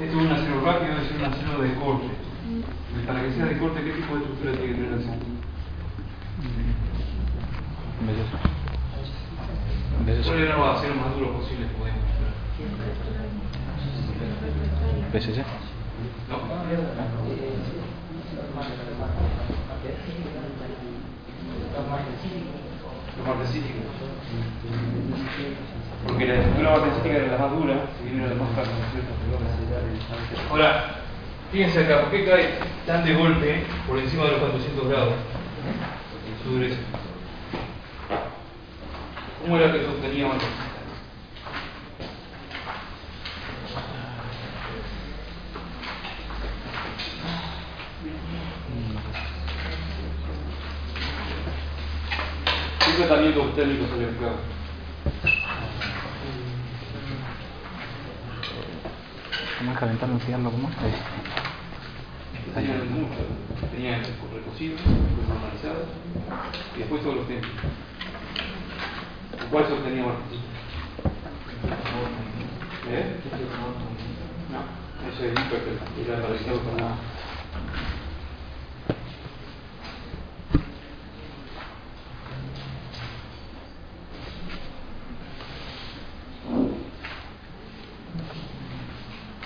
Esto es un acero rápido, es un acero de corte. Para que sea de corte, ¿qué tipo de estructura tiene que tener el acero? ¿Cuál era los aceros más duros posibles que podemos? PSC. ¿No? Los martesíticos. Porque la estructura martesítica era la más dura, si bien era la más fácil, ¿no es cierto? Ahora, fíjense acá, ¿por qué cae tan de golpe por encima de los 400 grados su dureza? ¿Cómo era que martesita? ¿Qué tratamiento se le empleaba? ¿Cómo es calentarlo, enfriarlo? ¿Cómo? Tenían. Tenían recocido, después normalizado y después todos los tiempos. ¿Cuál se obtenía martesita? ¿Eh? No, eso es hiper, era parecido con nada.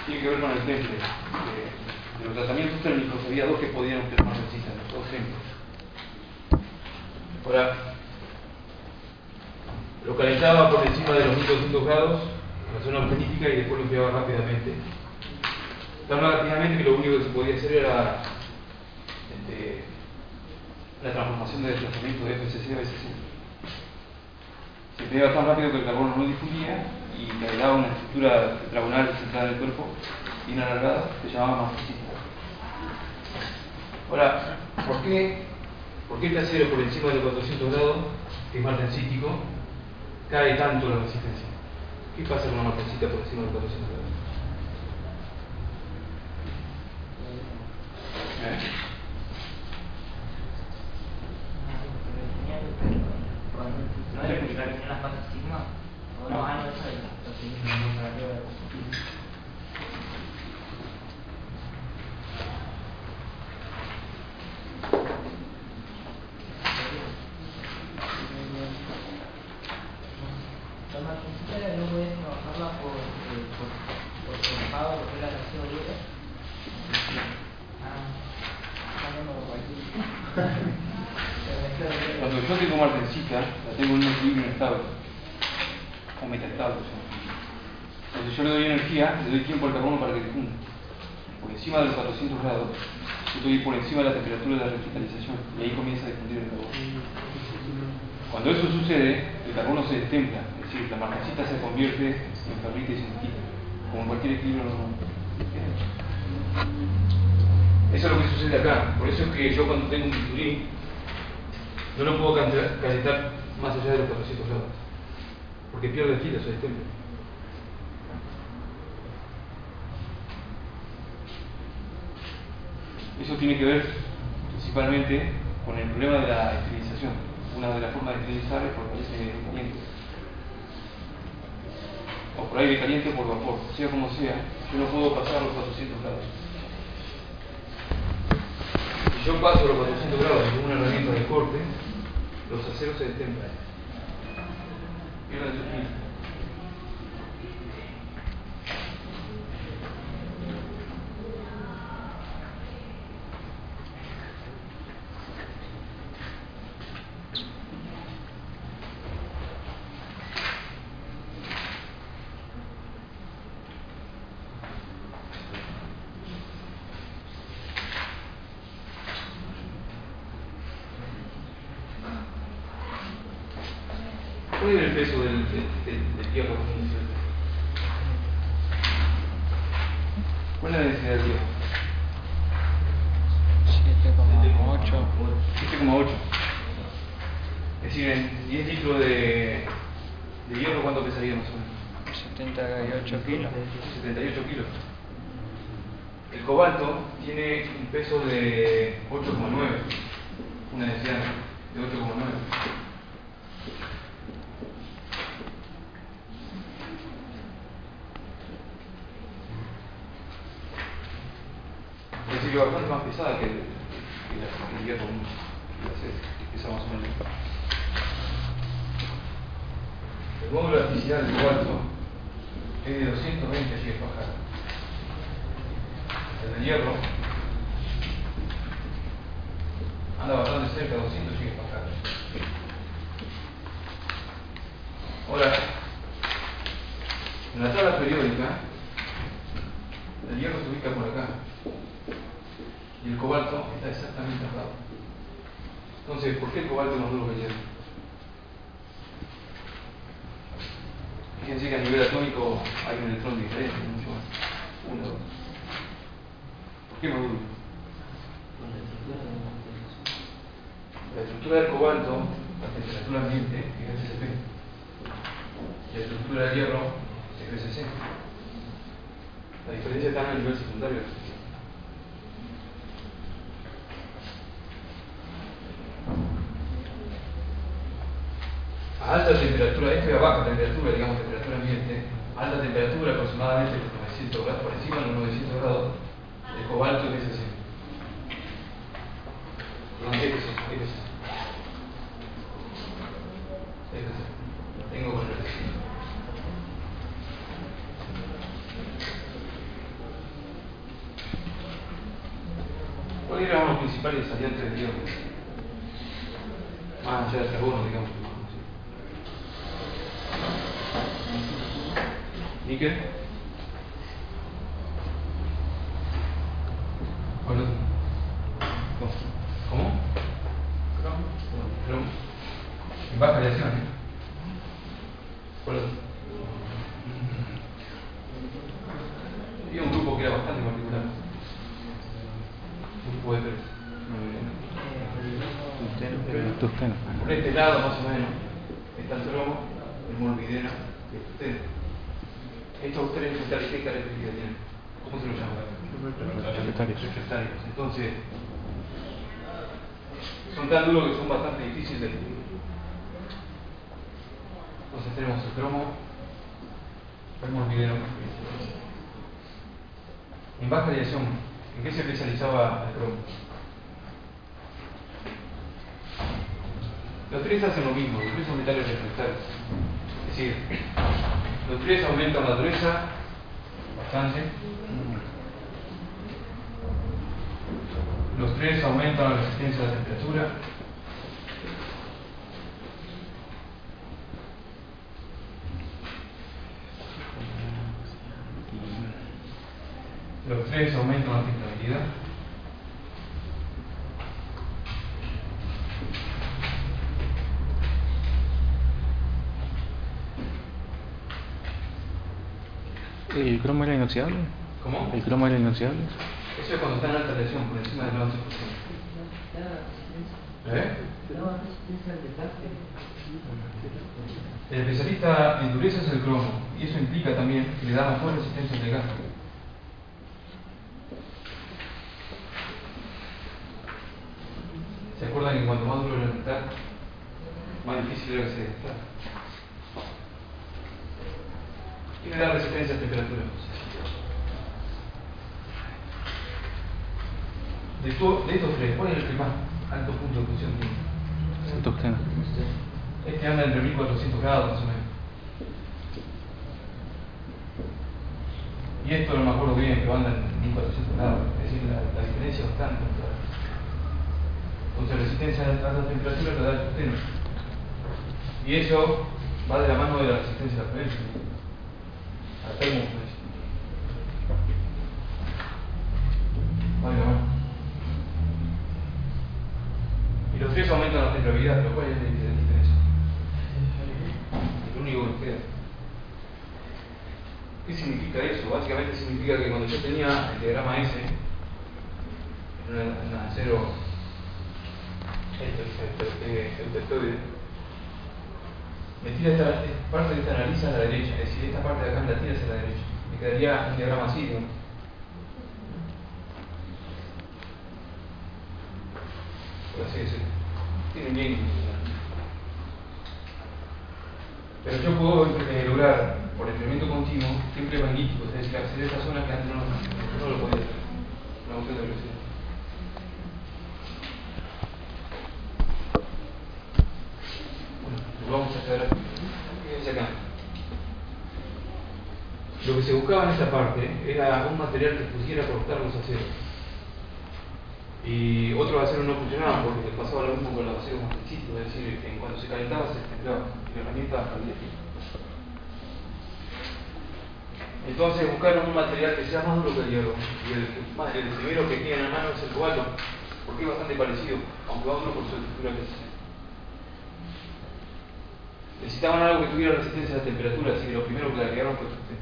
tiene que ver con el temple. Eh, de los tratamientos térmicos había dos que podían obtener más resistentes, los dos templos. Ahora, lo calentaba por encima de los 1200 grados la zona auténtica y después lo enfriaba rápidamente. Tan rápidamente que lo único que se podía hacer era este, la transformación de desplazamiento de FCC a BCC. Se enfriaba tan rápido que el carbono no difundía y le daba una estructura tetragonal centrada en el cuerpo, bien alargada, se llamaba martesita. Ahora, ¿por qué, ¿por qué este acero por encima de los 400 grados, que es martensítico, cae tanto la resistencia? ¿Qué pasa con una martensita por encima de los 400 grados? ¿Eh? ¿No es que la que las patas sigma? ¿O no? Ah, no, eso es la La martesita no puedes trabajarla por, eh, por, por trabajado, porque era acero libre. Ah, cambiamos por aquí. Cuando yo tengo martensita, la tengo en un equilibrio estable, o metaestable. o sea. Cuando yo le doy energía, le doy tiempo al carbono para que difunda. Por encima de los 400 grados, yo estoy por encima de la temperatura de la recristalización, y ahí comienza a difundir el carbono. Cuando eso sucede, el carbono se destempla, es decir, la martensita se convierte en ferrita y cimentita, como en cualquier equilibrio normal. Eso es lo que sucede acá. Por eso es que yo cuando tengo un bisturí, no lo puedo calentar más allá de los 400 grados. Porque pierde fila, se destempla. Eso tiene que ver principalmente con el problema de la esterilización. Una de las formas de esterilizar es por aire caliente. O por aire caliente o por vapor. Sea como sea, yo no puedo pasar los 400 grados. Si yo paso los 400 grados con una herramienta de corte, los aceros se destemplan. Pierden su filo. ¿Cuál es el peso del, del, del, del hierro? ¿Cuál es la densidad del hierro? 7,8. 7,8. Es decir, en 10 litros de, de hierro, ¿cuánto pesaría más o menos? 78 kilos. 78 kilos. El cobalto tiene un peso de 8,9, una densidad de 8,9. Es decir, que bastante más pesada que el, que la, que el hierro que la pesa más o menos. El módulo de elasticidad del cobalto es de 220 GPa. El del hierro anda bastante cerca de 200 GPa. Ahora, en la tabla periódica, el hierro se ubica por acá y el cobalto está exactamente al lado. Entonces, ¿por qué el cobalto es más duro que el hierro? Fíjense que a nivel atómico hay un electrón diferente, mucho más. Uno, dos. ¿Por qué duro? La estructura del cobalto, la temperatura ambiente, es SCP. Y la estructura del hierro es FCC. La diferencia está a nivel secundario. A alta temperatura, esto es a baja temperatura, digamos temperatura ambiente, alta temperatura aproximadamente los 900 grados, por encima de los 900 grados, el cobalto es ese. Perdón, ¿qué es eso? ¿Qué es eso? ¿Qué es eso? Lo tengo el ¿Cuáles eran los principales aliantes del hierro? Más allá del carbono, digamos. ¿Níquel? ¿Cuál otro? ¿Cómo? Cromo. Cromo. En baja radiación, ¿eh? ¿Cuál otro? Había un grupo que era bastante particular. Un grupo de tres. Tusteno. Por este lado, más o menos, está el cromo, el molibdeno y el tusteno. Estos tres metales, ¿qué características tienen? ¿Cómo se los llama? Refractarios. Refractarios. Entonces, son tan duros que son bastante difíciles de. Entonces tenemos el cromo, el molibdeno. En baja radiación, ¿en qué se especializaba el cromo? Los tres hacen lo mismo, los tres son metales refractarios. Es decir, los tres aumentan la dureza bastante. Los tres aumentan la resistencia a la temperatura. Los tres aumentan la filtrabilidad. ¿El cromo era inoxidable? ¿Cómo? ¿El cromo era inoxidable? Eso es cuando está en alta presión, por encima del 11%. ¿Eh? El especialista en dureza es el cromo, y eso implica también que le da mejor resistencia al desgaste. ¿Se acuerdan que cuanto más duro era el metal, más difícil era que se desgastara? Y le da resistencia a temperatura. De, to- de estos tres, ¿cuál es el que más alto punto de fusión tiene? Este anda entre 1400 grados más o menos. Y esto no me acuerdo bien, pero anda en 1400 grados. Es decir, la, la diferencia es bastante. Entonces resistencia a alta temperatura le da el tusteno. Y eso va de la mano de la resistencia a la frecuencia. De la mano. Y los tres aumentan la temperabilidad, pero ¿cuál es la diferencia? El único que queda. ¿Qué significa eso? Básicamente significa que cuando yo tenía el diagrama S, en un acero eutectoide, me tira esta, parte de esta nariz a la derecha, es decir, esta parte de acá me la tira hacia la derecha. Me quedaría un diagrama así, ¿no? Por así decirlo. Tienen bien Pero yo puedo eh, lograr, por enfriamiento continuo, siempre magnífico, es decir, acceder a esta zona que antes no, no lo podía hacer. Una cuestión de velocidad. Bueno, lo vamos a. Fíjense acá. Lo que se buscaba en esta parte era un material que pudiera cortar los aceros. Y otros aceros no funcionaban porque pasaba lo mismo con los aceros más es decir, en cuando se calentaba se templaba y la herramienta perdía Entonces buscaron un material que sea más duro que el hierro. Y el, primero que tienen en la mano es el cobalto, porque es bastante parecido, aunque va duro por su estructura que es. Necesitaban algo que tuviera resistencia a la temperatura, así que lo primero que le agregaron fue tungsteno.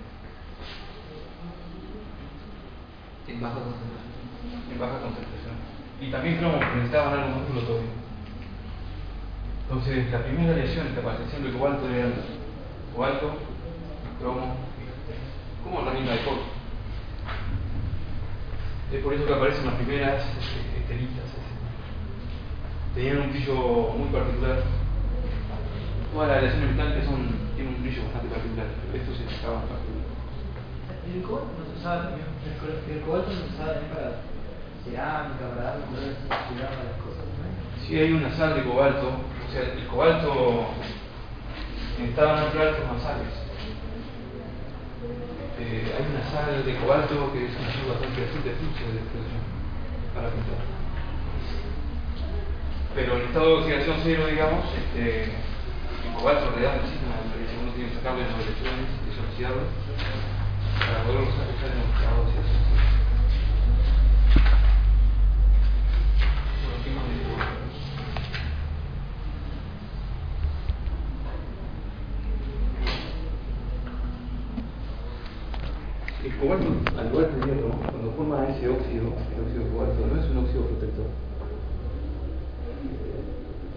En baja concentración. En baja concentración. Y también cromo, necesitaban algo más todavía. Entonces, la primera aleación, esta apareciendo de cobalto era cobalto, cromo, como herramienta de corte. Es por eso que aparecen las primeras estelitas. Tenían un brillo muy particular. Todas las aleaciones metálicas son, tienen un brillo bastante particular, esto se destacaba en particular. ¿El cobalto no se usaba también? ¿El cobalto no se usaba también para cerámica, para darle colores a las cosas? ¿no? Sí, hay una sal de cobalto. O sea, el cobalto estaba en altos masales eh, hay una sal de cobalto que es una sal bastante azul de flujo de explosión para pintar. Pero en estado de oxidación cero, digamos, este, en realidad necesita una uno tiene que sacarle las electrones, desoxidarlo, para poder usar en estado de oxidación cero. El cobalto, al igual que el hierro, cuando forma ese óxido, el óxido de cobalto, no es un óxido protector.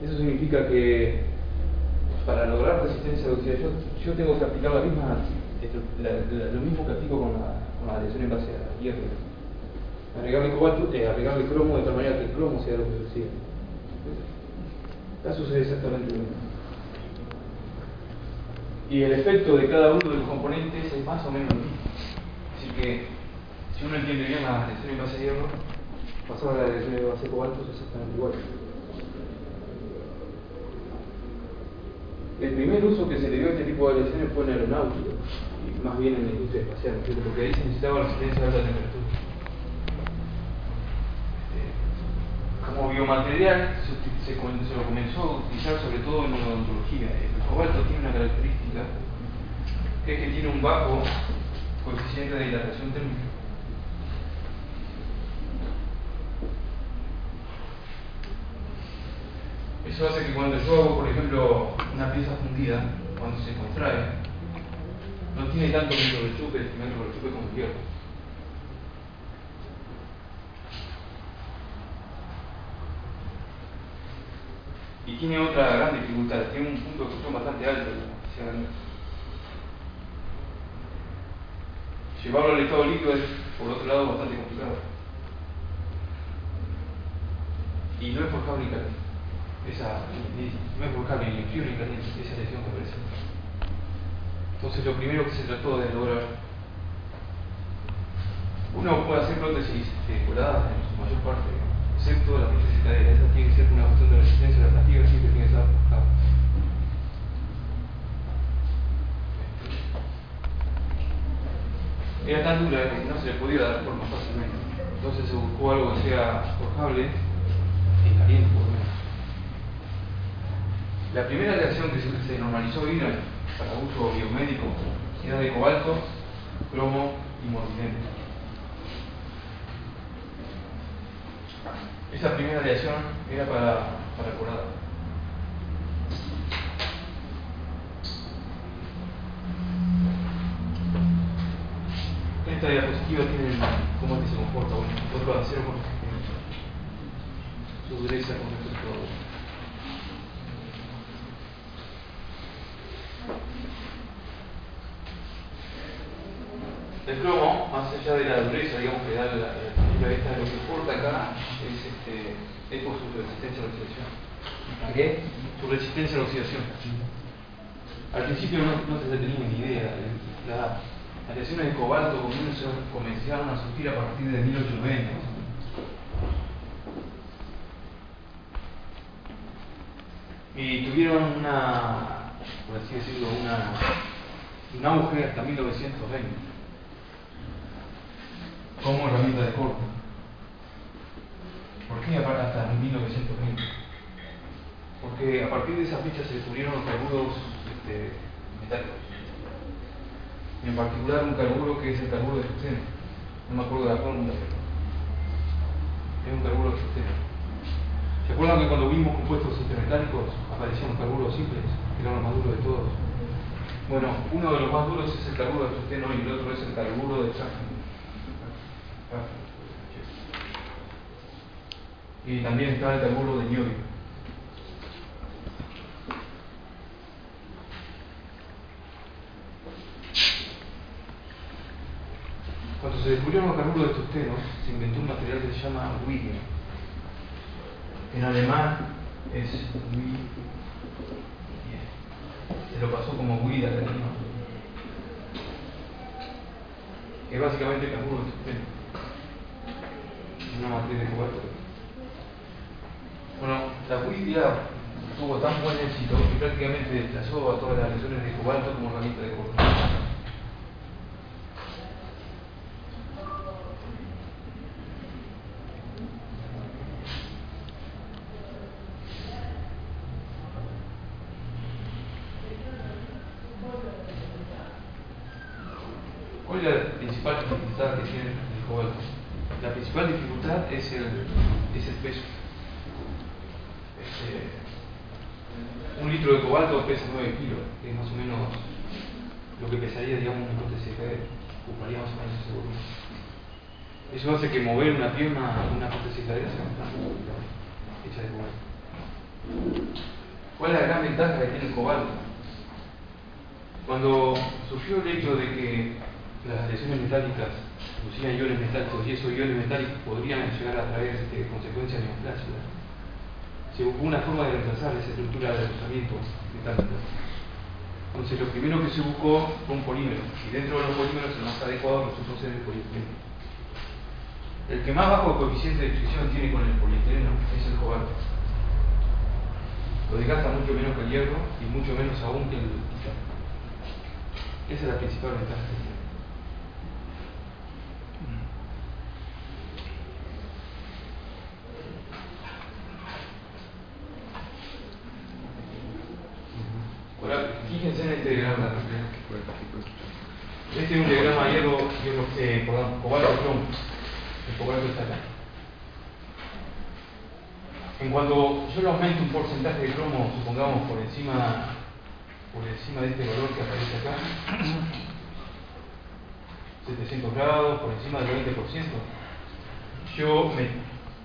Eso significa que para lograr resistencia de oxidación, yo tengo que aplicar lo mismo que aplico con la, con en base a hierro. Agregarle cobalto, eh, agregarle cromo de tal manera que el cromo sea lo que recibe. Acá sucede exactamente lo mismo. Y el efecto de cada uno de los componentes es más o menos lo mismo. Así que, si uno entiende bien la reacción en base a hierro, pasar a la reacción en base a cobalto es exactamente igual. El primer uso que se le dio a este tipo de aleaciones fue en aeronáutica, y más bien en la industria espacial, porque ahí se necesitaba resistencia a alta temperatura. Este, como biomaterial se, lo comenzó a utilizar sobre todo en la odontología. El cobalto tiene una característica que es que tiene un bajo coeficiente de dilatación térmica. Eso hace que cuando yo hago, por ejemplo, una pieza fundida, cuando se contrae, no tiene tanto metro de chupe, metro de chupe como el hierro. Y tiene otra gran dificultad, tiene un punto de fusión bastante alto. Llevarlo al estado líquido es, por otro lado, bastante complicado. Y no es ni caliente. Esa, no es forjable ni en ni esa lesión que aparece. Entonces, lo primero que se trató de lograr. Uno puede hacer prótesis curadas en su mayor parte, excepto la prótesis cadera. Esa tiene que ser una cuestión de resistencia a la fatiga, siempre tiene que estar forjada. era tan dura que no se le podía dar forma fácilmente. Entonces se buscó algo que sea forjable y caliente por. La primera reacción que se normalizó vino para uso biomédico era de cobalto, cromo y molibdeno. Esa primera reacción era para, para curado. esta diapositiva tiene cómo es que se comporta. Bueno, otro acero con su dureza con respecto a El cromo, más allá de la dureza, digamos, que da la, la, esta, lo que importa acá es, este, es por su resistencia a la oxidación. ¿Qué? Su resistencia a la oxidación. Al principio no, no se tenía ni idea. Las aleaciones de cobalto comenzaron a surgir a partir de 1820. Y tuvieron una, por así decirlo, una, un auge hasta 1920 como herramienta de corte. ¿Por qué hasta 1920? Porque a partir de esa fecha se descubrieron los carburos este, metálicos. Y en particular un carburo que es el carburo de susteno. No me acuerdo de la fórmula, pero es un carburo de susteno. ¿Se acuerdan que cuando vimos compuestos intermetálicos aparecían los carburos simples, que eran los más duros de todos? Bueno, uno de los más duros es el carburo de susteno y el otro es el carburo de tráfico. Y también está el carburo de niodio. Cuando se descubrieron los carburos de tusteno, se inventó un material que se llama Widia. En alemán es. Se lo pasó como Wida Es básicamente carburo de tusteno una matriz de cobalto. Bueno, la Widia tuvo tan buen éxito que prácticamente desplazó a todas las lesiones de cobalto como herramienta de corte. ¿Cuál es la principal dificultad que tiene el cobalto? La principal dificultad es el, es el peso. Este, un litro de cobalto pesa 9 kilos, que es más o menos lo que pesaría, digamos, un corte CKD. Ocuparía más o menos ese volumen. Eso hace que mover una pierna, una CKD sea más hecha de cobalto. ¿Cuál es la gran ventaja que tiene el cobalto? Cuando surgió el hecho de que las lesiones metálicas producían iones metálicos y esos iones metálicos podrían llegar a traer este, consecuencias neoplásicas. Se buscó una forma de reemplazar esa estructura de rozamiento metálico. Entonces lo primero que se buscó fue un polímero y dentro de los polímeros el más adecuado resultó ser el polietileno. El que más bajo coeficiente de fricción tiene con el polietileno es el cobalto. Lo desgasta mucho menos que el hierro y mucho menos aún que el titanio. Esa es la principal ventaja que tiene. fíjense en este diagrama. Este es un diagrama hierro, hierro eh, perdón, cobalto plomo. En cuanto yo le aumento un porcentaje de cromo, supongamos por encima, por encima de este valor que aparece acá, 700 grados, por encima del 20%, yo me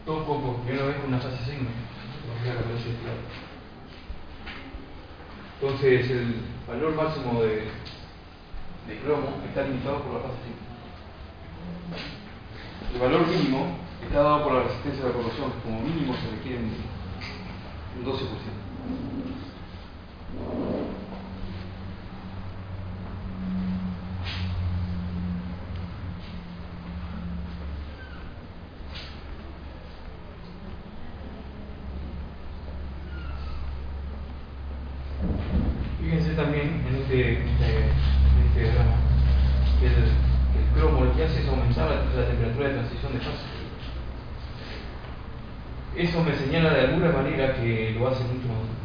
toco por primera vez con una fase sigma. Entonces el valor máximo de, de cromo está limitado por la fase sigma. El valor mínimo está dado por la resistencia a la corrosión, como mínimo se requiere un 12%. Fíjense también en este, este, este diagrama que el, el, cromo lo que hace es aumentar la, la temperatura de transición de fase. Eso me señala de alguna manera que lo hace mucho más.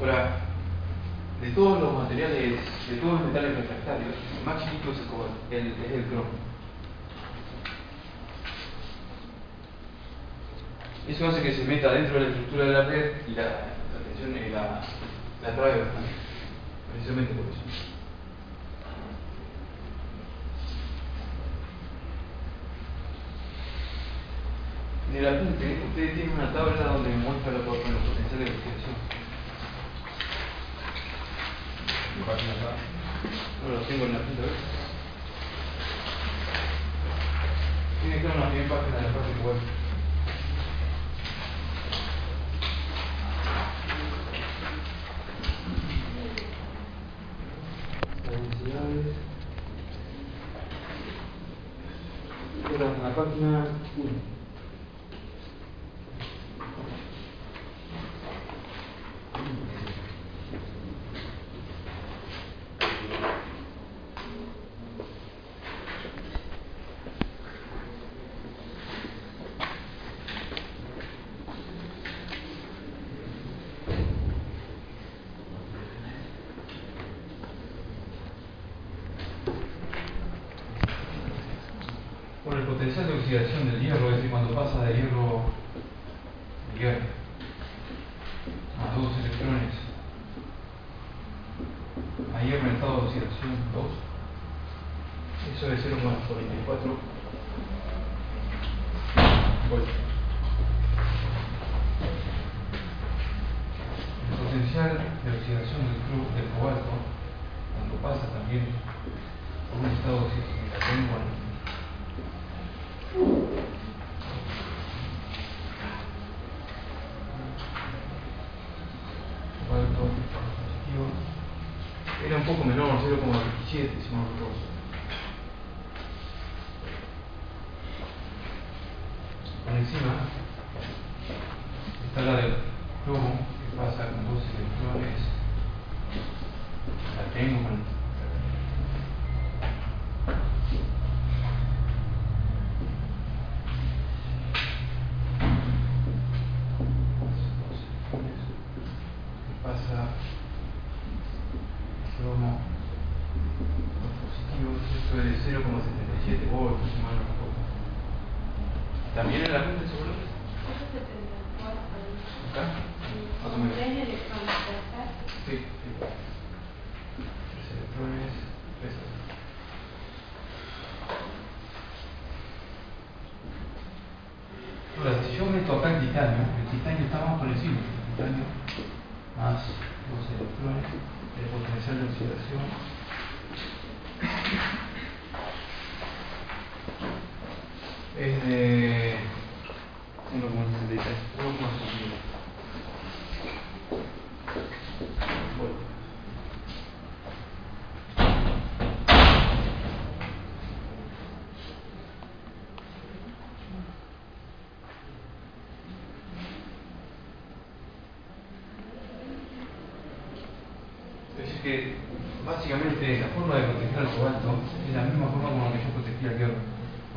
Ahora, de todos los materiales, de todos los metales refractarios, el más chiquito es el, cromo. Eso hace que se meta dentro de la estructura de la red y la, la tensión la, la trae bastante. Precisamente por eso. El apunte, ustedes tienen una tabla donde muestra la, la potencial de oxidación. No lo tengo en la punta, ¿ves? Tiene que estar en la primera página de la parte web. En la página 1.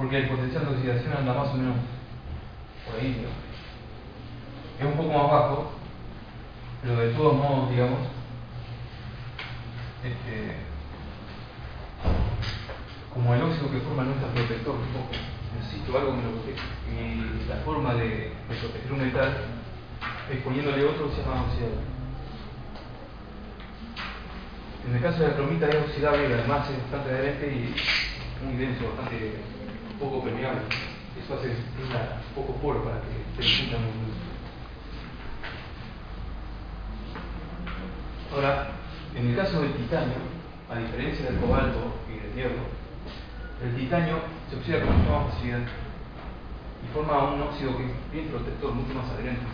Porque el potencial de oxidación anda más o menos por ahí, ¿no? Es un poco más bajo, pero de todos modos, digamos, este, como el óxido que forma no es tan protector, un poco, necesito algo que lo proteja. Y la forma de, proteger un metal es poniéndole otro que se llama oxidador. En el caso de la cromita es oxidable además es bastante adherente y muy denso, bastante poco permeable. Eso hace tenga poco poro para que se disfruta muy bien. Ahora, en el caso del titanio, a diferencia del cobalto y del hierro, el titanio se oxida con mucha más facilidad y forma un óxido que es bien protector, mucho más adherente.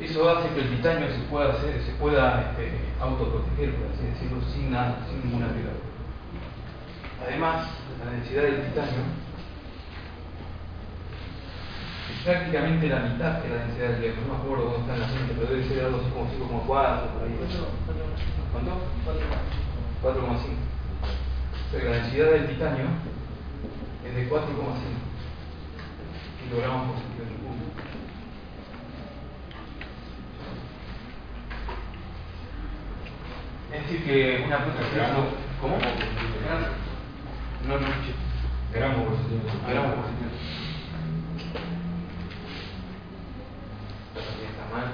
Eso hace que el titanio se pueda hacer, se pueda este, autoproteger, por así decirlo, sin nada, sin ningún agregado. Además, la densidad del titanio es prácticamente la mitad que la densidad del hierro. No me acuerdo dónde está en la fuente, pero debe ser algo así como 5,4 por ahí. ¿Cuánto? 4,5. O sea que la densidad del titanio es de 4,5 kilogramos por centímetro cúbico. Es decir, que una planta Gramo. ¿Cómo? No, no escuché. Centímetro. Gramo por centímetro. También está mal.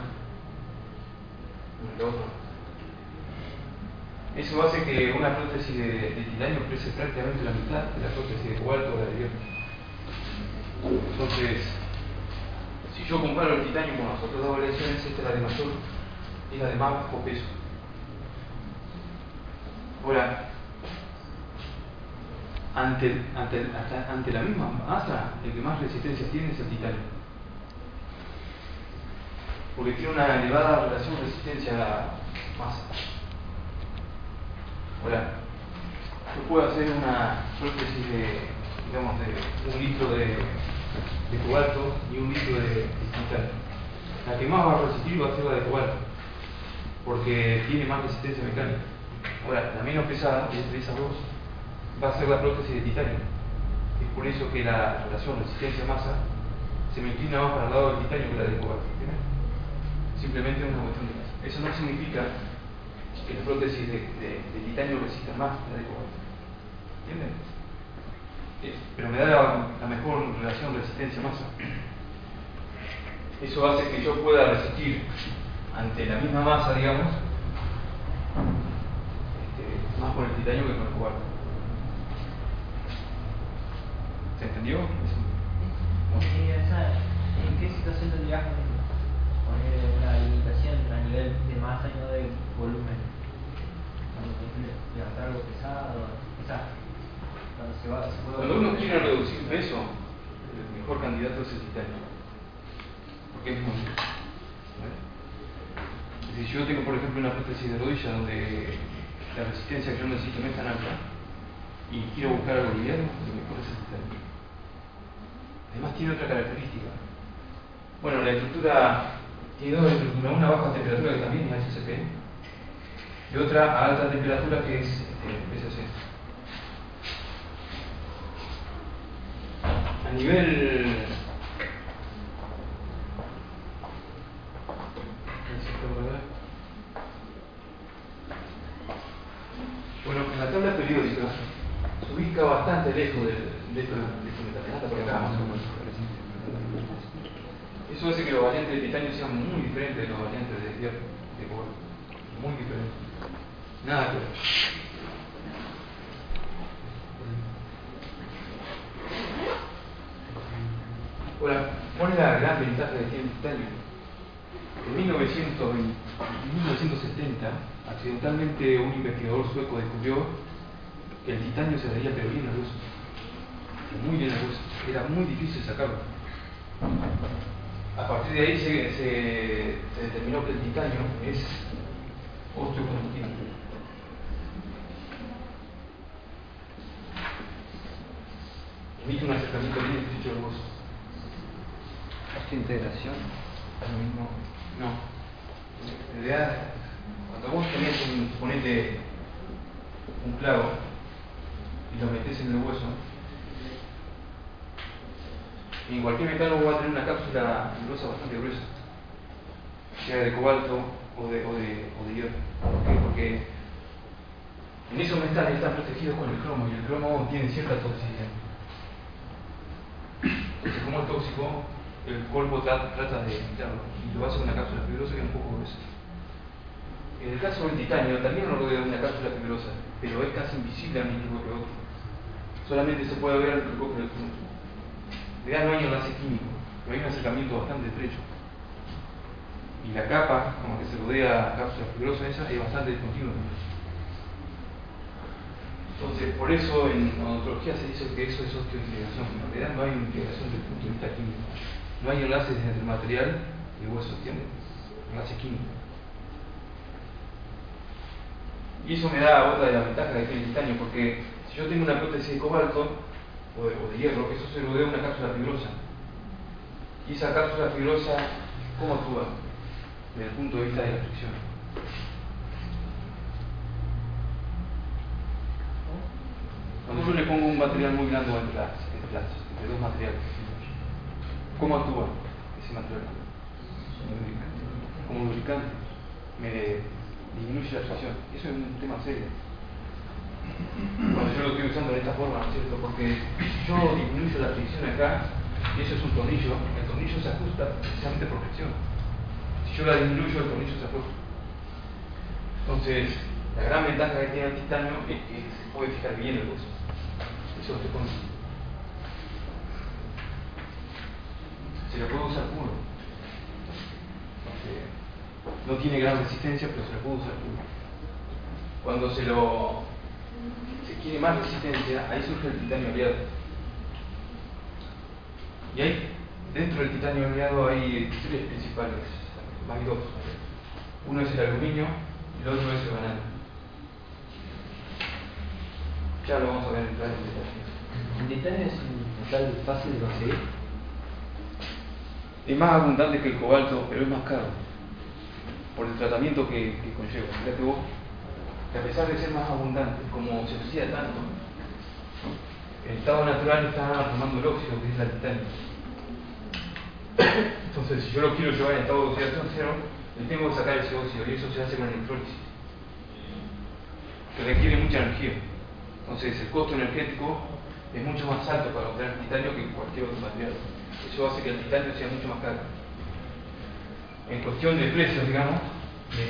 El otro. Eso hace que una prótesis de, de titanio pese prácticamente la mitad de la prótesis de cobalto o de hierro. Entonces, si yo comparo el titanio con las otras dos variaciones, esta es la de mayor, es la de más bajo peso. Ahora, ante, ante, ante la misma masa, el que más resistencia tiene es el titanio. Porque tiene una elevada relación resistencia-masa. Ahora, yo puedo hacer una prótesis de, digamos, de un litro de, de cobalto y un litro de, titanio. La que más va a resistir va a ser la de cobalto, porque tiene más resistencia mecánica. Ahora, la menos pesada, entre esas dos, va a ser la prótesis de titanio. Es por eso que la relación resistencia-masa se me inclina más para el lado del titanio que la del cobalto. Simplemente una cuestión de masa. Eso no significa que la prótesis de, de titanio resista más que la de cobalto. ¿Entienden? Pero me da la, mejor relación resistencia-masa. Eso hace que yo pueda resistir ante la misma masa, digamos, este, más con el titanio que con el cobalto. ¿Se entendió? ¿En qué situación tendrías que poner una limitación a nivel de masa y no de volumen? Cuando levantar algo pesado, pesado. Cuando uno quiere reducir peso, el mejor candidato es el titanio. Porque es muy Si yo tengo, por ejemplo, una prótesis de rodilla donde la resistencia que yo necesito no es tan alta y quiero buscar algo liviano, lo mejor es el titanio. Además tiene otra característica. Bueno, la estructura tiene dos estructuras, una a baja temperatura que también es HCP y otra a alta temperatura que es este, a nivel bueno, en la tabla periódica se ubica bastante lejos de, de esto de. Eso hace que los variantes de titanio sean muy diferentes de los variantes de hierro, de cobre. Muy diferentes. Nada que ver. Ahora, ¿cuál es la gran ventaja que tiene titanio? En 1970, accidentalmente un investigador sueco descubrió que el titanio se veía pero bien nervioso. Muy bien. Era muy difícil sacarlo. A partir de ahí se, se, determinó que el titanio es osteoconductivo. Emite un acercamiento bien estrecho al hueso esta integración lo mismo. No. En realidad, cuando vos tenés un, suponete un clavo y lo metés en el hueso, en cualquier metal va a tener una cápsula gruesa bastante gruesa, sea de cobalto o de, o de, o. Porque en esos metales están protegidos con el cromo y el cromo tiene cierta toxicidad. Entonces, como es tóxico, el cuerpo trata de evitarlo y lo hace con una cápsula fibrosa que es un poco gruesa. En el caso del titanio también lo rodea una cápsula fibrosa, pero es casi invisible al microscopio. Solamente se puede ver al microscopio En realidad no hay enlace químico, pero hay un acercamiento bastante estrecho. Y la capa, como que se rodea la cápsula fibrosa esa, es bastante discontinua. Entonces, por eso en odontología se dice que eso es osteointegración, en realidad no hay una integración desde el punto de vista químico. No hay enlaces entre el material y el hueso, ¿entiendes? Enlace químico. Y eso me da otra de las ventajas de este titanio, porque si yo tengo una prótesis de cobalto o de, hierro, eso se rodea una cápsula fibrosa. Y esa cápsula fibrosa, ¿cómo actúa? Desde el punto de vista de la fricción. Cuando yo le pongo un material muy grande entre, las, entre dos materiales, ¿Cómo actúa ese material? Como lubricante. Me disminuye la fricción. Eso es un tema serio. Cuando yo lo estoy usando de esta forma, ¿no es cierto? Porque yo disminuyo la fricción acá, y eso es un tornillo, el tornillo se ajusta precisamente por fricción. Si yo la disminuyo, el tornillo se afloja. Entonces, la gran ventaja que tiene el titanio es que se puede fijar bien el hueso. Eso te pone se lo puede usar puro. no tiene gran resistencia, pero se lo puede usar puro. Cuando se lo quiere más resistencia, ahí surge el titanio aliado. Y ahí, dentro del titanio aliado hay tres principales, hay dos. Uno es el aluminio y el otro es el banano. Ya lo vamos a ver en detalle. ¿El titanio es un metal fácil de conseguir? Es más abundante que el cobalto, pero es más caro. Por el tratamiento que, que conlleva. Vos, que a pesar de ser más abundante, como se oxida tanto, el estado natural está formando el óxido, que es el titanio. Entonces, si yo lo quiero llevar en estado de oxidación cero, le tengo que sacar ese óxido y eso se hace con electrólisis, que requiere mucha energía. Entonces, el costo energético es mucho más alto para obtener titanio que cualquier otro material. Eso hace que el titanio sea mucho más caro. En cuestión de precios, digamos,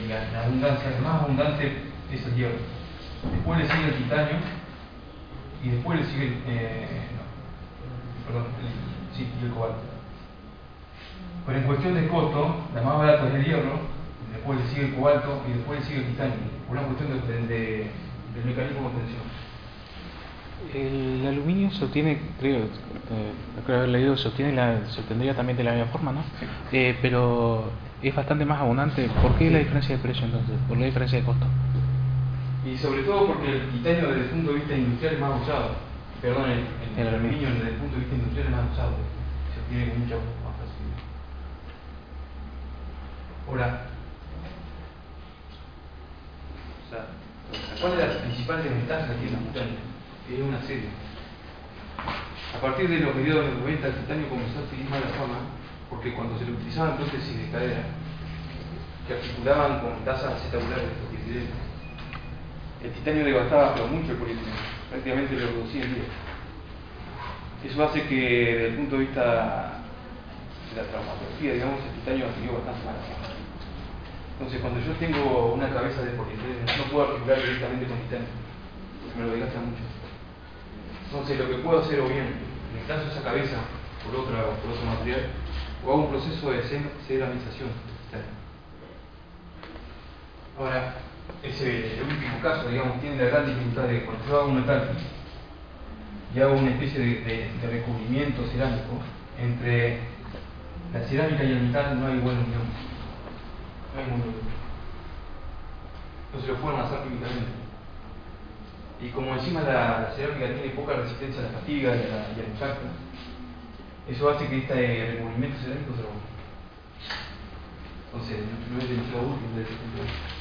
la, la abundancia, el más abundante es el hierro. Después le sigue el titanio y después le sigue el, eh, no, perdón, el, sí, el cobalto. Pero en cuestión de costo, la más barata es el hierro, después le sigue el cobalto y después le sigue el titanio, por una cuestión de, de, del mecanismo de obtención. El aluminio se obtiene, creo, eh, creo haber leído, se obtiene la, se obtendría también de la misma forma, ¿no? Eh, pero es bastante más abundante. ¿Por qué la diferencia de precio entonces? ¿Por la diferencia de costo? Y sobre todo porque el titanio desde el punto de vista industrial es más usado. Perdón, el, el, El aluminio desde el punto de vista industrial es más usado. Se obtiene con mucha más facilidad. Ahora, o sea, ¿cuál es la principal desventaja que tiene el titanio? Es una serie. A partir de los mediados de los 90 el titanio comenzó a adquirir mala fama porque cuando se lo utilizaban prótesis de cadera, que articulaban con tasas acetabulares de el titanio devastaba pero mucho el polietileno, prácticamente lo reducía en 10. Eso hace que desde el punto de vista de la traumatología, digamos, el titanio adquirió bastante mala. Entonces, cuando yo tengo una cabeza de polietileno, no puedo articular directamente con titanio, porque me lo desgasta mucho. Entonces, lo que puedo hacer, o bien, reemplazo esa cabeza por, otra, por otro material, o hago un proceso de ce- ceramización. Ahora, ese último caso, digamos, tiene la gran dificultad de cuando yo hago un metal y hago una especie de, recubrimiento cerámico, entre la cerámica y el metal no hay buena unión. No hay buena unión. No lo pueden hacer químicamente. Y como encima la, cerámica tiene poca resistencia a la fatiga y, a la- y al eso hace que este recubrimiento cerámico se rompa. Entonces, no es demasiado útil desde ese punto de vista.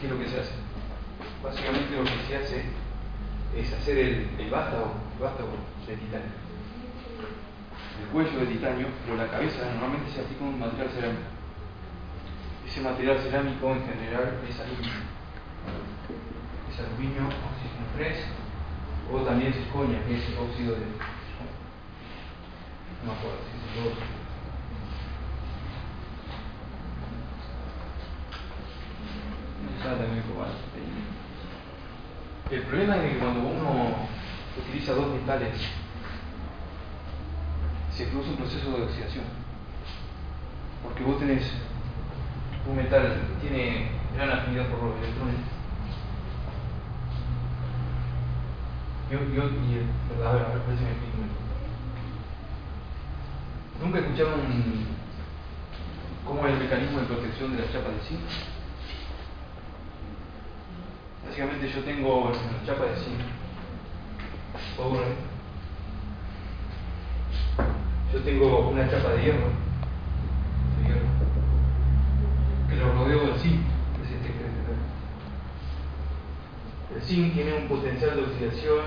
¿Qué es lo que se hace? Básicamente lo que se hace es hacer el, el vástago, el vástago de titanio. El cuello de titanio, pero la cabeza normalmente se aplica un material cerámico. Ese material cerámico en general es aluminio. Es aluminio, oxígeno 3, o también cisconia, que es óxido de. No me acuerdo si es el 2. también cobalto. El problema es que cuando uno utiliza dos metales, se produce un proceso de oxidación. Porque vos tenés un metal que tiene gran afinidad por los electrones. Yo, yo, y el, a ver, a ver, parece que. ¿Nunca escucharon cómo es el mecanismo de protección de las chapas de zinc? Básicamente yo tengo una chapa de zinc. Yo tengo una chapa de hierro, que lo rodeo del zinc, es este que. El zinc tiene un potencial de oxidación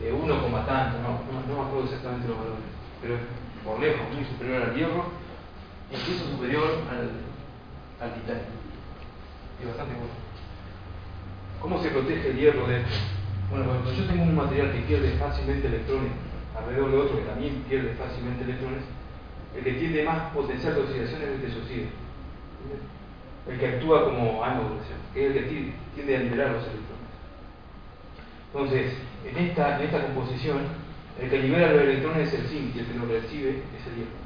de 1, tanto, no me acuerdo exactamente los valores, pero es por lejos muy superior al hierro, incluso superior al, al titanio. Y bastante bueno. ¿Cómo se protege el hierro de esto? Bueno, cuando yo tengo un material que pierde fácilmente electrones alrededor de otro que también pierde fácilmente electrones, el que tiene más potencial de oxidación es el que se. El que actúa como ánodo, que es el que ti- tiende a liberar los electrones. Entonces, en esta, en esta composición, El que libera los electrones es el zinc y el que los recibe es el hierro.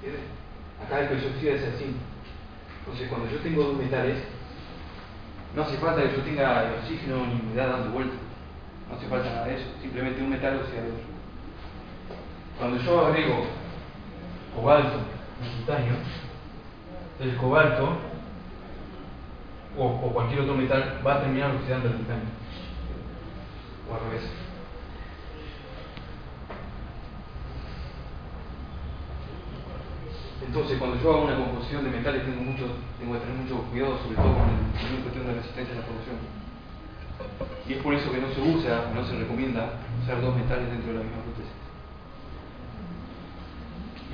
¿Entiendes? Acá el que yo oxida es el zinc. Entonces, cuando yo tengo dos metales, no hace falta que yo tenga oxígeno ni humedad dando vuelta. No hace falta nada de eso. Simplemente un metal oxida el otro. Cuando yo agrego cobalto y titanio, el cobalto o, o, cualquier otro metal va a terminar oxidando el titanio. O al revés. Entonces, cuando yo hago una composición de metales, tengo, que tener mucho cuidado, sobre todo con el cuestión de resistencia a la corrosión. Y es por eso que no se usa, no se recomienda usar dos metales dentro de la misma prótesis.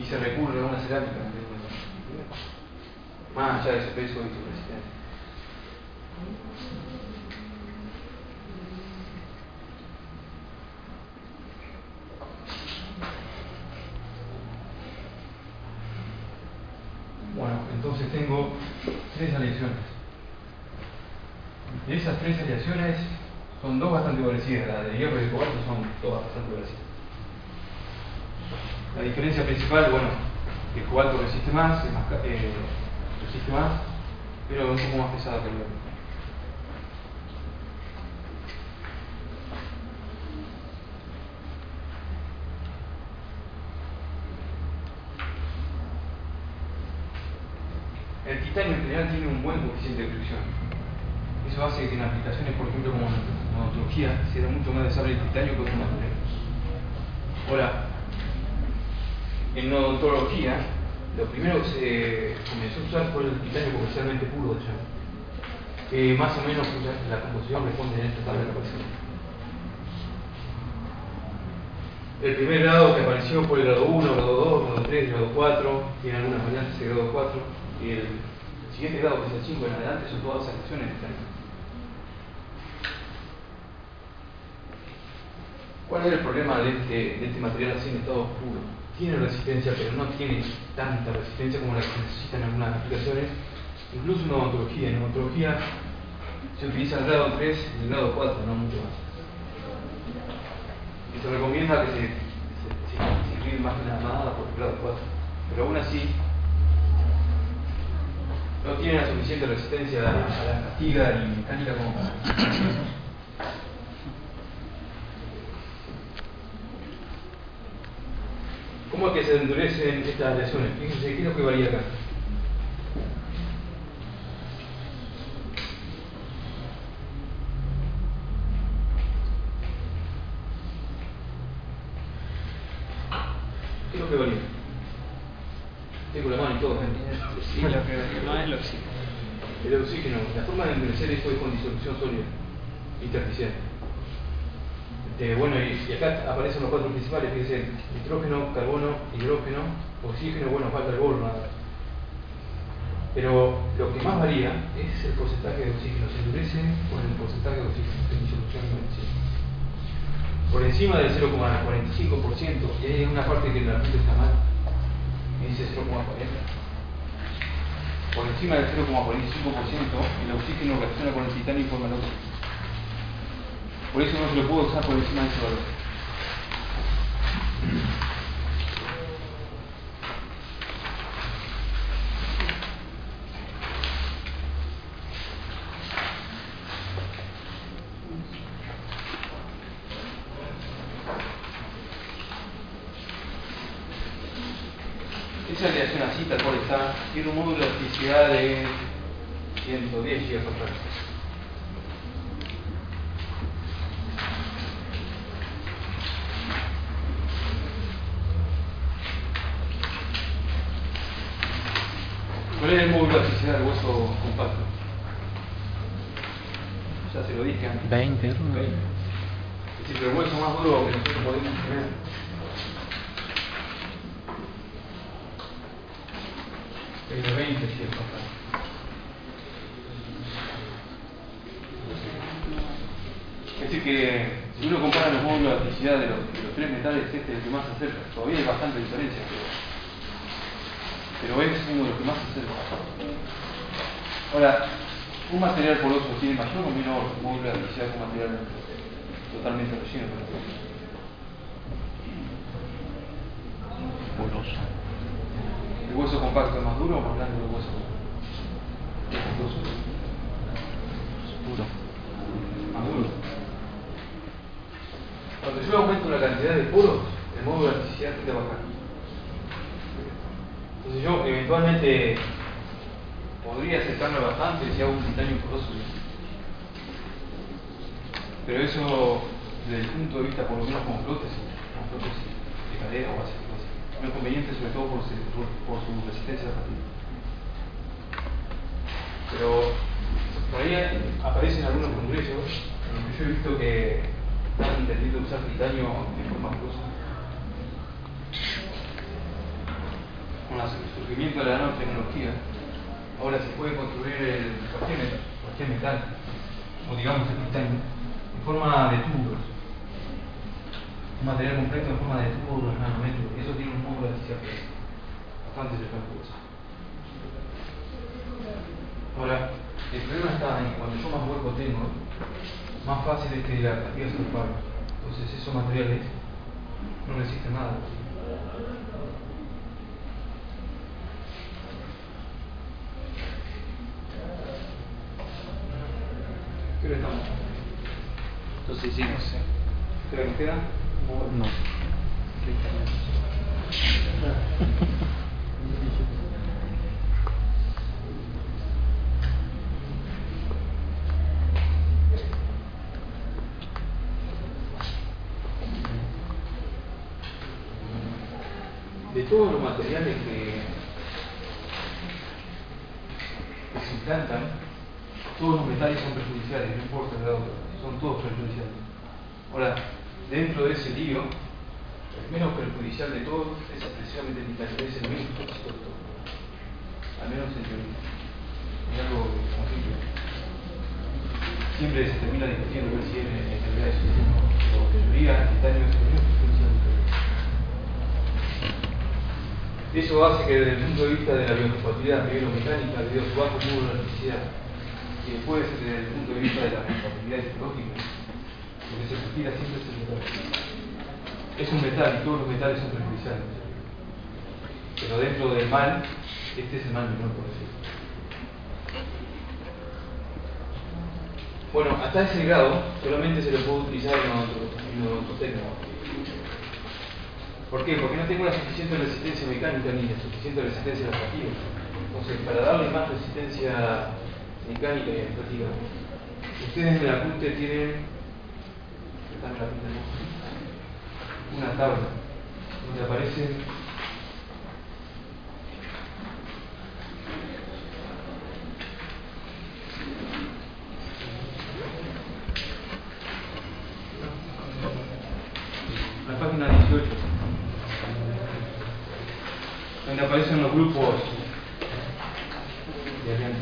Y se recurre a una cerámica, más allá de su peso y su resistencia. Bueno, entonces tengo tres aleaciones. De esas tres aleaciones son dos bastante parecidas, la de hierro y el cobalto son todas bastante parecidas. La diferencia principal, bueno, el cobalto resiste más, es más eh, resiste más, pero es un poco más pesado que el hierro. El titanio en general tiene un buen coeficiente de exclusión. Eso aplicaciones, por ejemplo, como odontología, sea mucho más deseable el titanio que otros materiales. Ahora, en odontología, lo primero que se comenzó a usar fue el titanio comercialmente puro de llave, que más o menos la composición responde en esta tabla que aparece. El primer grado que apareció fue el grado 1, grado 2, grado 3, grado 4, tiene algunas variantes de grado 4 y el siguiente grado, que es el 5 en adelante, son todas aleaciones diferentes. ¿Cuál es el problema de este, de este material así en estado puro? Tiene resistencia, pero no tiene tanta resistencia como la que necesitan algunas aplicaciones, incluso en odontología. En odontología se utiliza el grado 3 y el grado 4, no mucho más. Y se recomienda que se, se, más que nada por el grado 4. Pero aún así, no tiene la suficiente resistencia a la fatiga y mecánica como para. ¿Cómo es que se endurecen estas lesiones? Fíjense, ¿qué es lo que varía acá? ¿Qué es lo que varía? Tengo la mano y todo, gente. Sí, lo que no es el oxígeno. El oxígeno, la forma de endurecer esto es con disolución sólida intersticial. Este, bueno, y, acá aparecen los cuatro principales, que dicen nitrógeno, carbono, hidrógeno, oxígeno, bueno, falta el boro nada. Pero lo que más varía es el porcentaje de oxígeno. Se endurece con el porcentaje de oxígeno en disolución de oxígeno. Por encima del 0,45%, y hay una parte que la gente está mal, dice 0,40 por encima del 0,45% el oxígeno reacciona con el titanio y forma el óxido. Por eso no se lo puedo usar por encima de ese valor. Esa aleación así, tal cual está, tiene un módulo de elasticidad de 110 gigapascales. ¿Cuál es el módulo de elasticidad del hueso compacto? Ya se lo dije antes. 20. 20. Es decir, el hueso más duro que nosotros podemos tener es de 20 gigapascales. Es decir, que si uno compara los módulos de elasticidad de los, de los tres metales, este es el que más se acerca. Todavía hay bastante diferencia, pero, pero es uno de los que más se acerca. Ahora, un material poroso así de mayor combina oro, muy grande, sea un material totalmente relleno. Poroso. ¿El hueso compacto es más duro o más grande que el hueso? Poroso. Duro. Más duro. Cuando yo aumento la cantidad de puros, el modo de elasticidad tiende a bajar. Entonces yo eventualmente podría acercarme bastante si hago un titanio poroso. Pero eso, desde el punto de vista por lo menos con prótesis, con prótesis de cadera o así, no es conveniente sobre todo por, su- resistencia a fatiga. Pero por ahí aparecen algunos congresos en los que yo he visto que están intentando usar titanio de forma porosa. Con el surgimiento de la nanotecnología, ahora se puede construir el, cualquier, metal, o digamos el titanio, en forma de tubos. Un material completo en forma de tubos nanómetros. Y eso tiene un módulo de elasticidad bastante cercano. Ahora, el problema está en que cuando yo más hueco tengo, más fácil es que la fatiga se. Entonces esos materiales no resisten nada. ¿Qué hora estamos? Entonces sí, no sé. ¿Qué hora nos queda? No. de todos los materiales que, que se implantan, todos los metales son perjudiciales, no importa el grado, son todos perjudiciales. Ahora, dentro de ese lío, el menos perjudicial de todos es precisamente el titanio, es el menos tóxico de todos. Al menos en teoría. Es algo conflicto. Siempre se termina discutiendo ver si es un pero en teoría el titanio es el menos perjudicial de todos. Eso hace que desde el punto de vista de la biocompatibilidad biomecánica debido a su bajo módulo de elasticidad y después desde el punto de vista de la compatibilidad histológica, lo que se respira siempre es el metal. Es un metal y todos los metales son perjudiciales. Pero dentro del mal, este es el mal menor, por decirlo. Bueno, hasta ese grado solamente se lo puede utilizar en odontotecnia. ¿Por qué? Porque no tengo la suficiente resistencia mecánica ni la suficiente resistencia a la fatiga. Entonces, para darle más resistencia mecánica y a la fatiga, ustedes en el apunte tienen ¿están en una tabla donde aparecen la página 18 donde aparecen los grupos de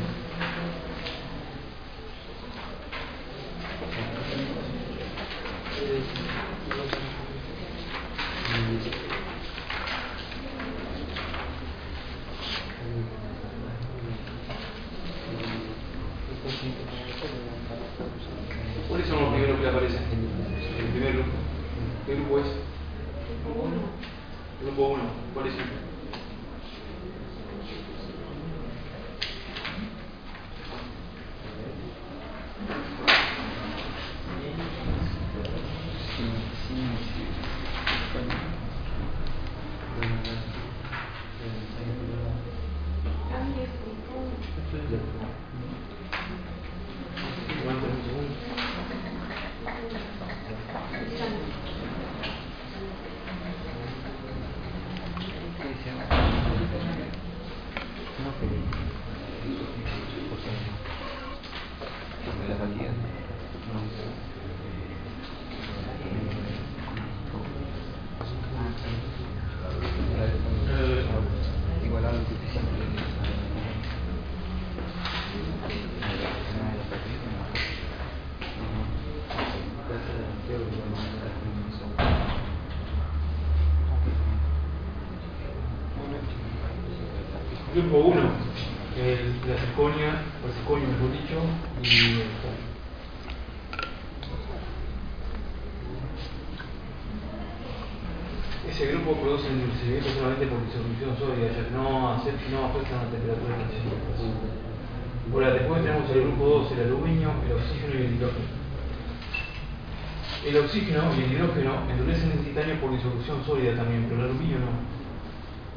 oxígeno y el hidrógeno endurecen el titanio por disolución sólida también, pero el aluminio no.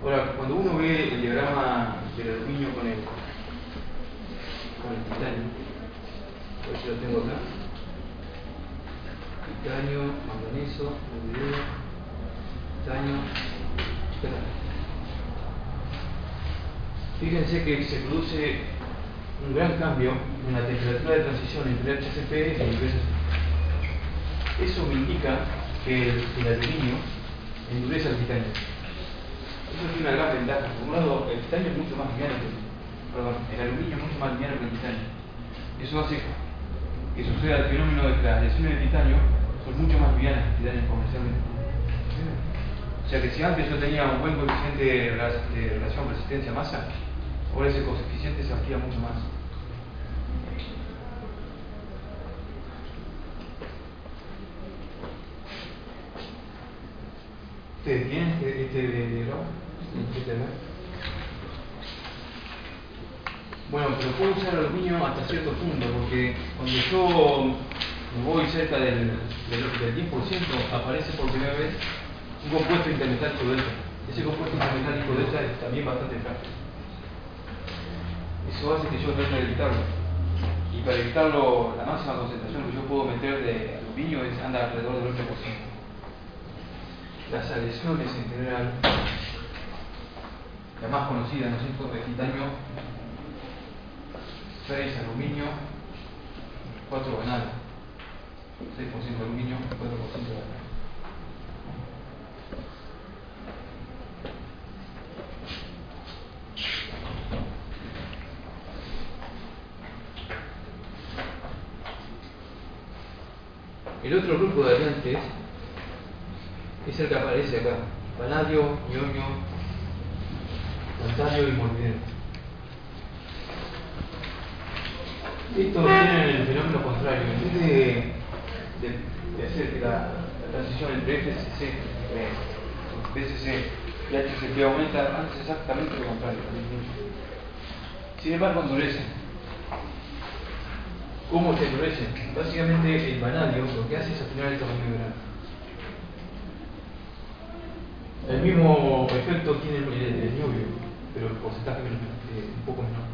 Ahora, cuando uno ve el diagrama del aluminio con el, con el titanio, a ver lo tengo acá. Titanio, manganeso, molibdeno, titanio, Fíjense que se produce un gran cambio en la temperatura de transición entre HCP y el IPSC. Eso me indica que el, el aluminio endurece al titanio. Eso tiene una gran ventaja. Por un lado, el titanio es mucho más liviano que perdón, el aluminio es mucho más liviano que el titanio. Eso hace que suceda el fenómeno de que las lesiones de titanio son mucho más livianas que el titanio comercialmente. O sea que si antes yo tenía un buen coeficiente de relación resistencia-masa, ahora ese coeficiente se amplía mucho más. ¿Ustedes tienen este, este diagrama? Este bueno, pero puedo usar aluminio hasta cierto punto, porque cuando yo voy cerca del, del, del 10%, aparece por primera vez un compuesto intermetálico delta. Ese compuesto intermetálico delta es también bastante frágil. Eso hace que yo trate de evitarlo. Y para evitarlo, la máxima concentración que yo puedo meter de aluminio es anda alrededor del 8% las adhesiones en general, la más conocida, ¿no es cierto?, de titanio, 6 aluminio, 4 banal, 6% aluminio, 4% banal. El otro grupo de variantes es el que aparece acá. Panadio, ñoño, tantalio y molibdeno. Estos tienen el fenómeno contrario. En vez de, hacer la, la, transición entre FCC, BCC y HCP aumenta, hace exactamente lo contrario. Sin embargo, endurecen. ¿Cómo se endurecen? Básicamente el vanadio lo que hace es afinar el tamaño de grano. El mismo efecto tiene el, el, niobio, pero el porcentaje es eh, un poco menor.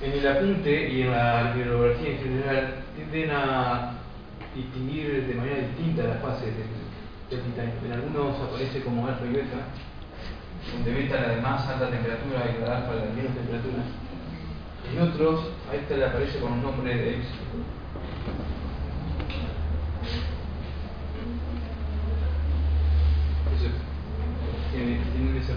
En el apunte y en la bibliografía en general tienden a distinguir de manera distinta las fases del, del. En algunos aparece como alfa y beta, donde beta la de más alta temperatura y la alfa la de menos temperatura. En otros, a esta le aparece con un nombre de epsilon. Tiene, tiene que ser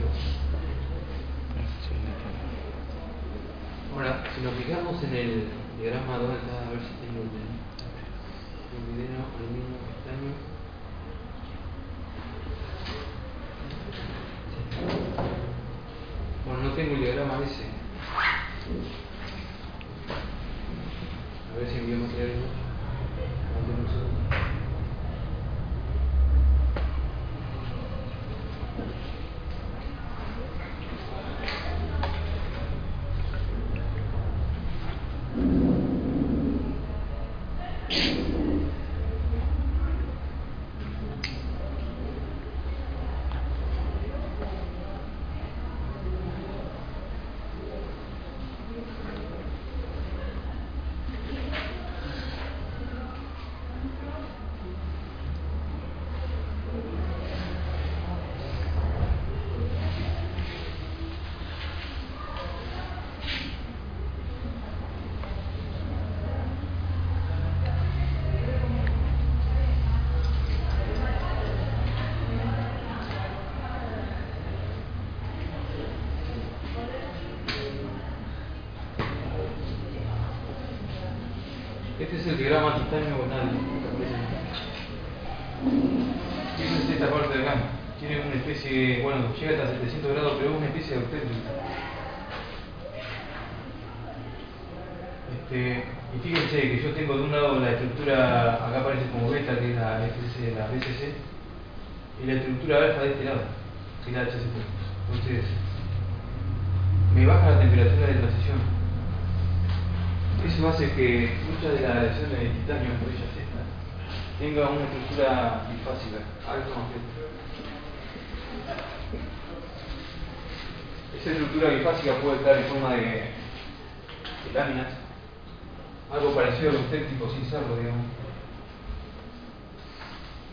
Ahora, si nos fijamos en el diagrama 2 acá, a ver si tengo el molibdeno, aluminio, estaño. Bueno, no tengo el diagrama ese. A ver si envío material. Aguantemos un segundo. Diagrama titanio. Fíjense esta parte de acá. Tiene una especie, bueno, llega hasta 700 grados, pero es una especie de obstétrica. Este, y fíjense que yo tengo de un lado la estructura, acá aparece como beta, que es la FCC, la BCC, y la estructura alfa de este lado, que es la HCP. Entonces, me baja la temperatura de transición. Eso hace que muchas de las aleaciones de titanio, por ellas estas, tengan una estructura bifásica, algo Esa estructura bifásica puede estar en forma de, de láminas, algo parecido a los técnicos sin serlo, digamos.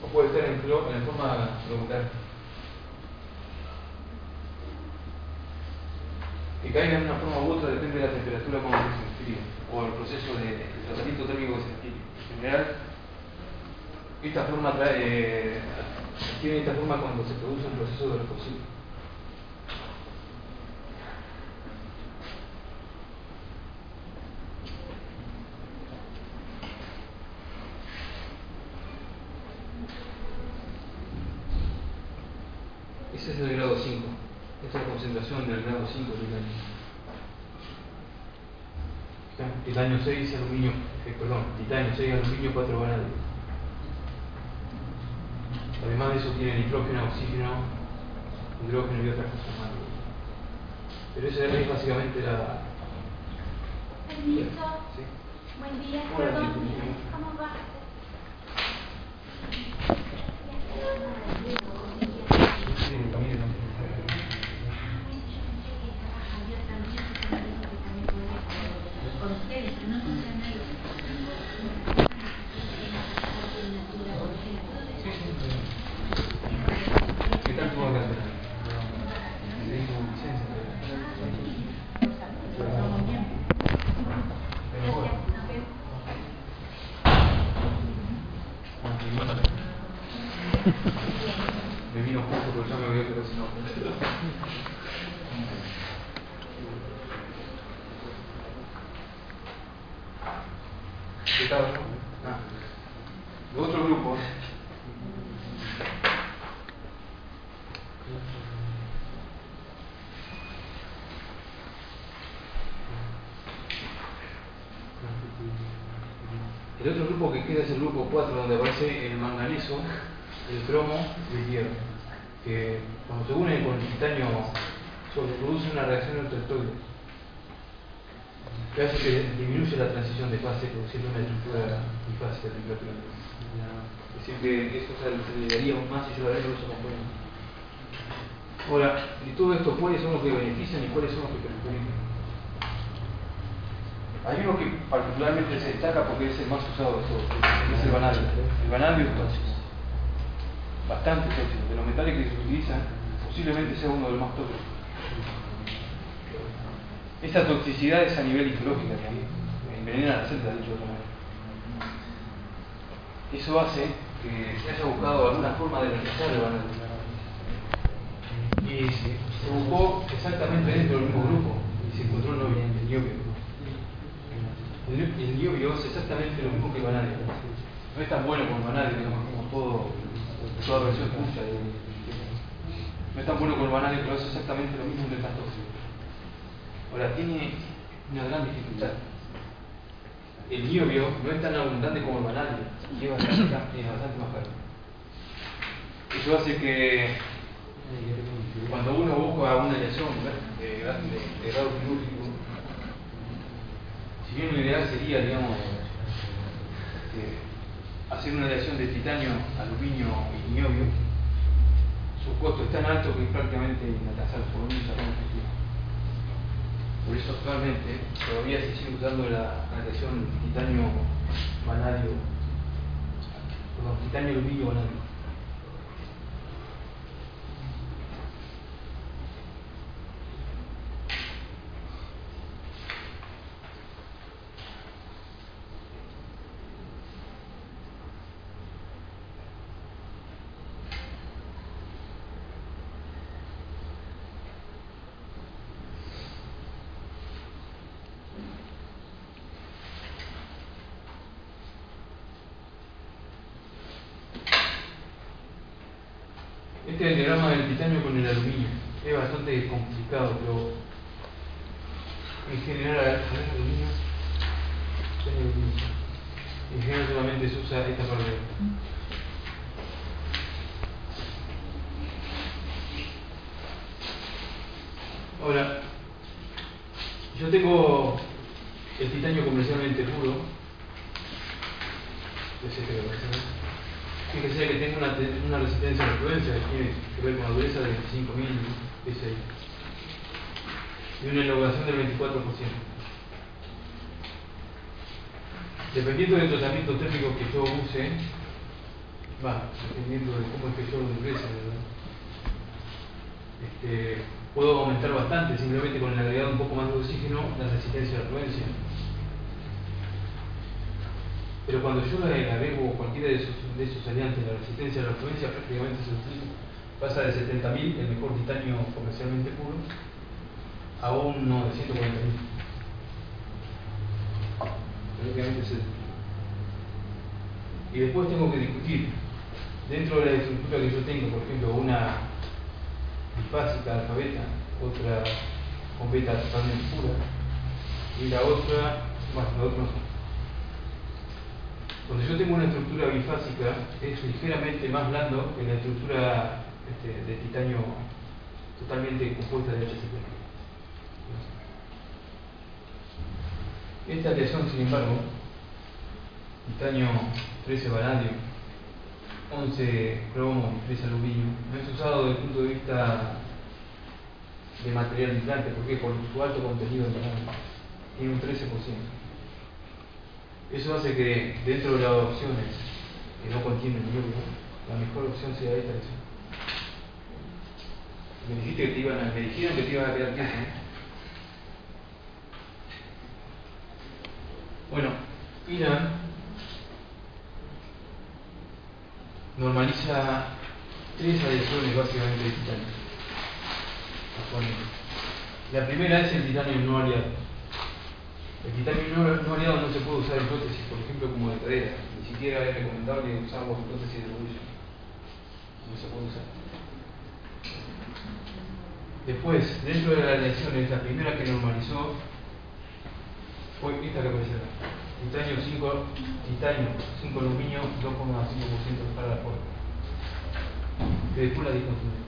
O puede estar en, en forma globular. Que caiga en una forma u otra depende de la temperatura con la que se o el proceso de, tratamiento térmico que se escribe. En general, esta forma eh, tiene esta forma cuando se produce un proceso de recocido. Ese es el grado 5. Esta es la concentración del grado 5 de titanio. Titanio 6, aluminio, eh, perdón, titanio 6, aluminio 4 vanadio. Además de eso tiene nitrógeno, oxígeno, hidrógeno y otras cosas más. Pero esa es básicamente la... Permiso. ¿Sí? Buen día, perdón. ¿Cómo va? Sí, en el camino. Con ustedes, pero no con ¿Qué tal tu vacaciones? Sí, tu licencia. Pero bueno. Ah, y bueno. Me vino justo porque ya me había quedado sin ojo. ¿Qué tal? Ah. Los otros grupos. El otro grupo que queda es el grupo 4, donde aparece el manganeso, el cromo y el hierro. Que cuando se unen con el titanio, se produce una reacción ultraelectroide que hace que disminuye la transición de fase produciendo una estructura bifásica de temperatura. Es decir, que eso se aceleraría aún más si yo agrego esos componentes. Ahora, de todo esto, ¿cuáles son los que benefician y cuáles son los que perjudican? Hay uno que particularmente se destaca porque es el más usado de todos, que es el vanadio. El vanadio tóxico, bastante tóxico. De los metales que se utilizan, posiblemente sea uno de los más tóxicos. Esa toxicidad es a nivel histológica también, envenena la celda, dicho de otra manera. Eso hace que se haya buscado alguna forma de reemplazar el vanadio. Y se, buscó exactamente dentro del mismo grupo y se encontró el niobio. El, el es exactamente lo mismo que el vanadio. No es tan bueno como el vanadio, digamos, como todo, toda versión tuya. No es tan bueno como el vanadio, pero es exactamente lo mismo que el tóxico. Ahora, tiene una gran dificultad. El niobio no es tan abundante como el vanadio y es bastante, bastante más caro. Eso hace que cuando uno busca una aleación de, de, de grado quirúrgico, si bien lo ideal sería, digamos, eh, hacer una aleación de titanio, aluminio y niobio, su costo es tan alto que es prácticamente inalcanzable, por acá en Argentina. Por eso actualmente todavía se sigue usando la aleación titanio vanadio, perdón, titanio aluminio vanadio. este es el diagrama del titanio con el aluminio. Es bastante complicado, pero en general, a ver, aluminio, en general solamente se usa esta parte. Ahora, yo tengo tiene que ver con la dureza de 25.000 PSI y una elongación del 24%. Dependiendo del tratamiento térmico que yo use, va, dependiendo de cómo es que yo lo ingrese. Este, puedo aumentar bastante simplemente con el agregado un poco más de oxígeno la resistencia a la influencia. Pero cuando yo le agrego cualquiera de esos, de esos aliantes, la resistencia a la influencia prácticamente se pasa de 70.000, el mejor titanio comercialmente puro, a uno de 140.000. Prácticamente es Y después tengo que discutir, dentro de la estructura que yo tengo, por ejemplo, una bifásica alfabeta, otra con beta totalmente pura, y la otra, bueno, la otra no cuando yo tengo una estructura bifásica, es ligeramente más blando que la estructura este, de titanio totalmente compuesta de HCP. Esta aleación, sin embargo, titanio 13 vanadio, 11 cromo y 3 aluminio, no es usado desde el punto de vista de material implante, porque por su alto contenido en vanadio tiene un 13%. Eso hace que dentro de las opciones que no contienen hierro, la mejor opción sea esta opción. Me dijiste que te iban a, me dijeron que te iban a quedar quieto, Bueno, Irán normaliza tres adhesiones básicamente de titanio. La primera es el titanio no aliado. El titanio no, aliado no se puede usar en por ejemplo, como de cadera. Ni siquiera es recomendable usarlo en prótesis de rodilla. No se puede usar. Después, dentro de las aleaciones, la primera que normalizó fue esta que aparece acá. Titanio 5, titanio 5 aluminio, 2,5% para la puerta. Que después la discontinuó.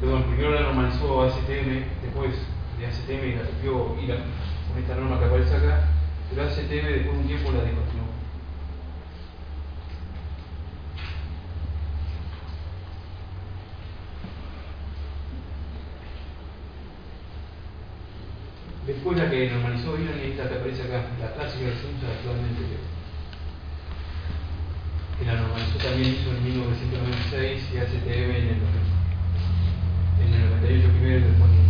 Perdón, primero la normalizó ACTM, después de ACTM la copió IRA con esta norma que aparece acá, pero ACTM después de un tiempo la descontinuó. Después la que normalizó IRA y esta que aparece acá, la clásica que actualmente, que la normalizó también hizo en 1996 y ACTM en el, en el 98 primero y después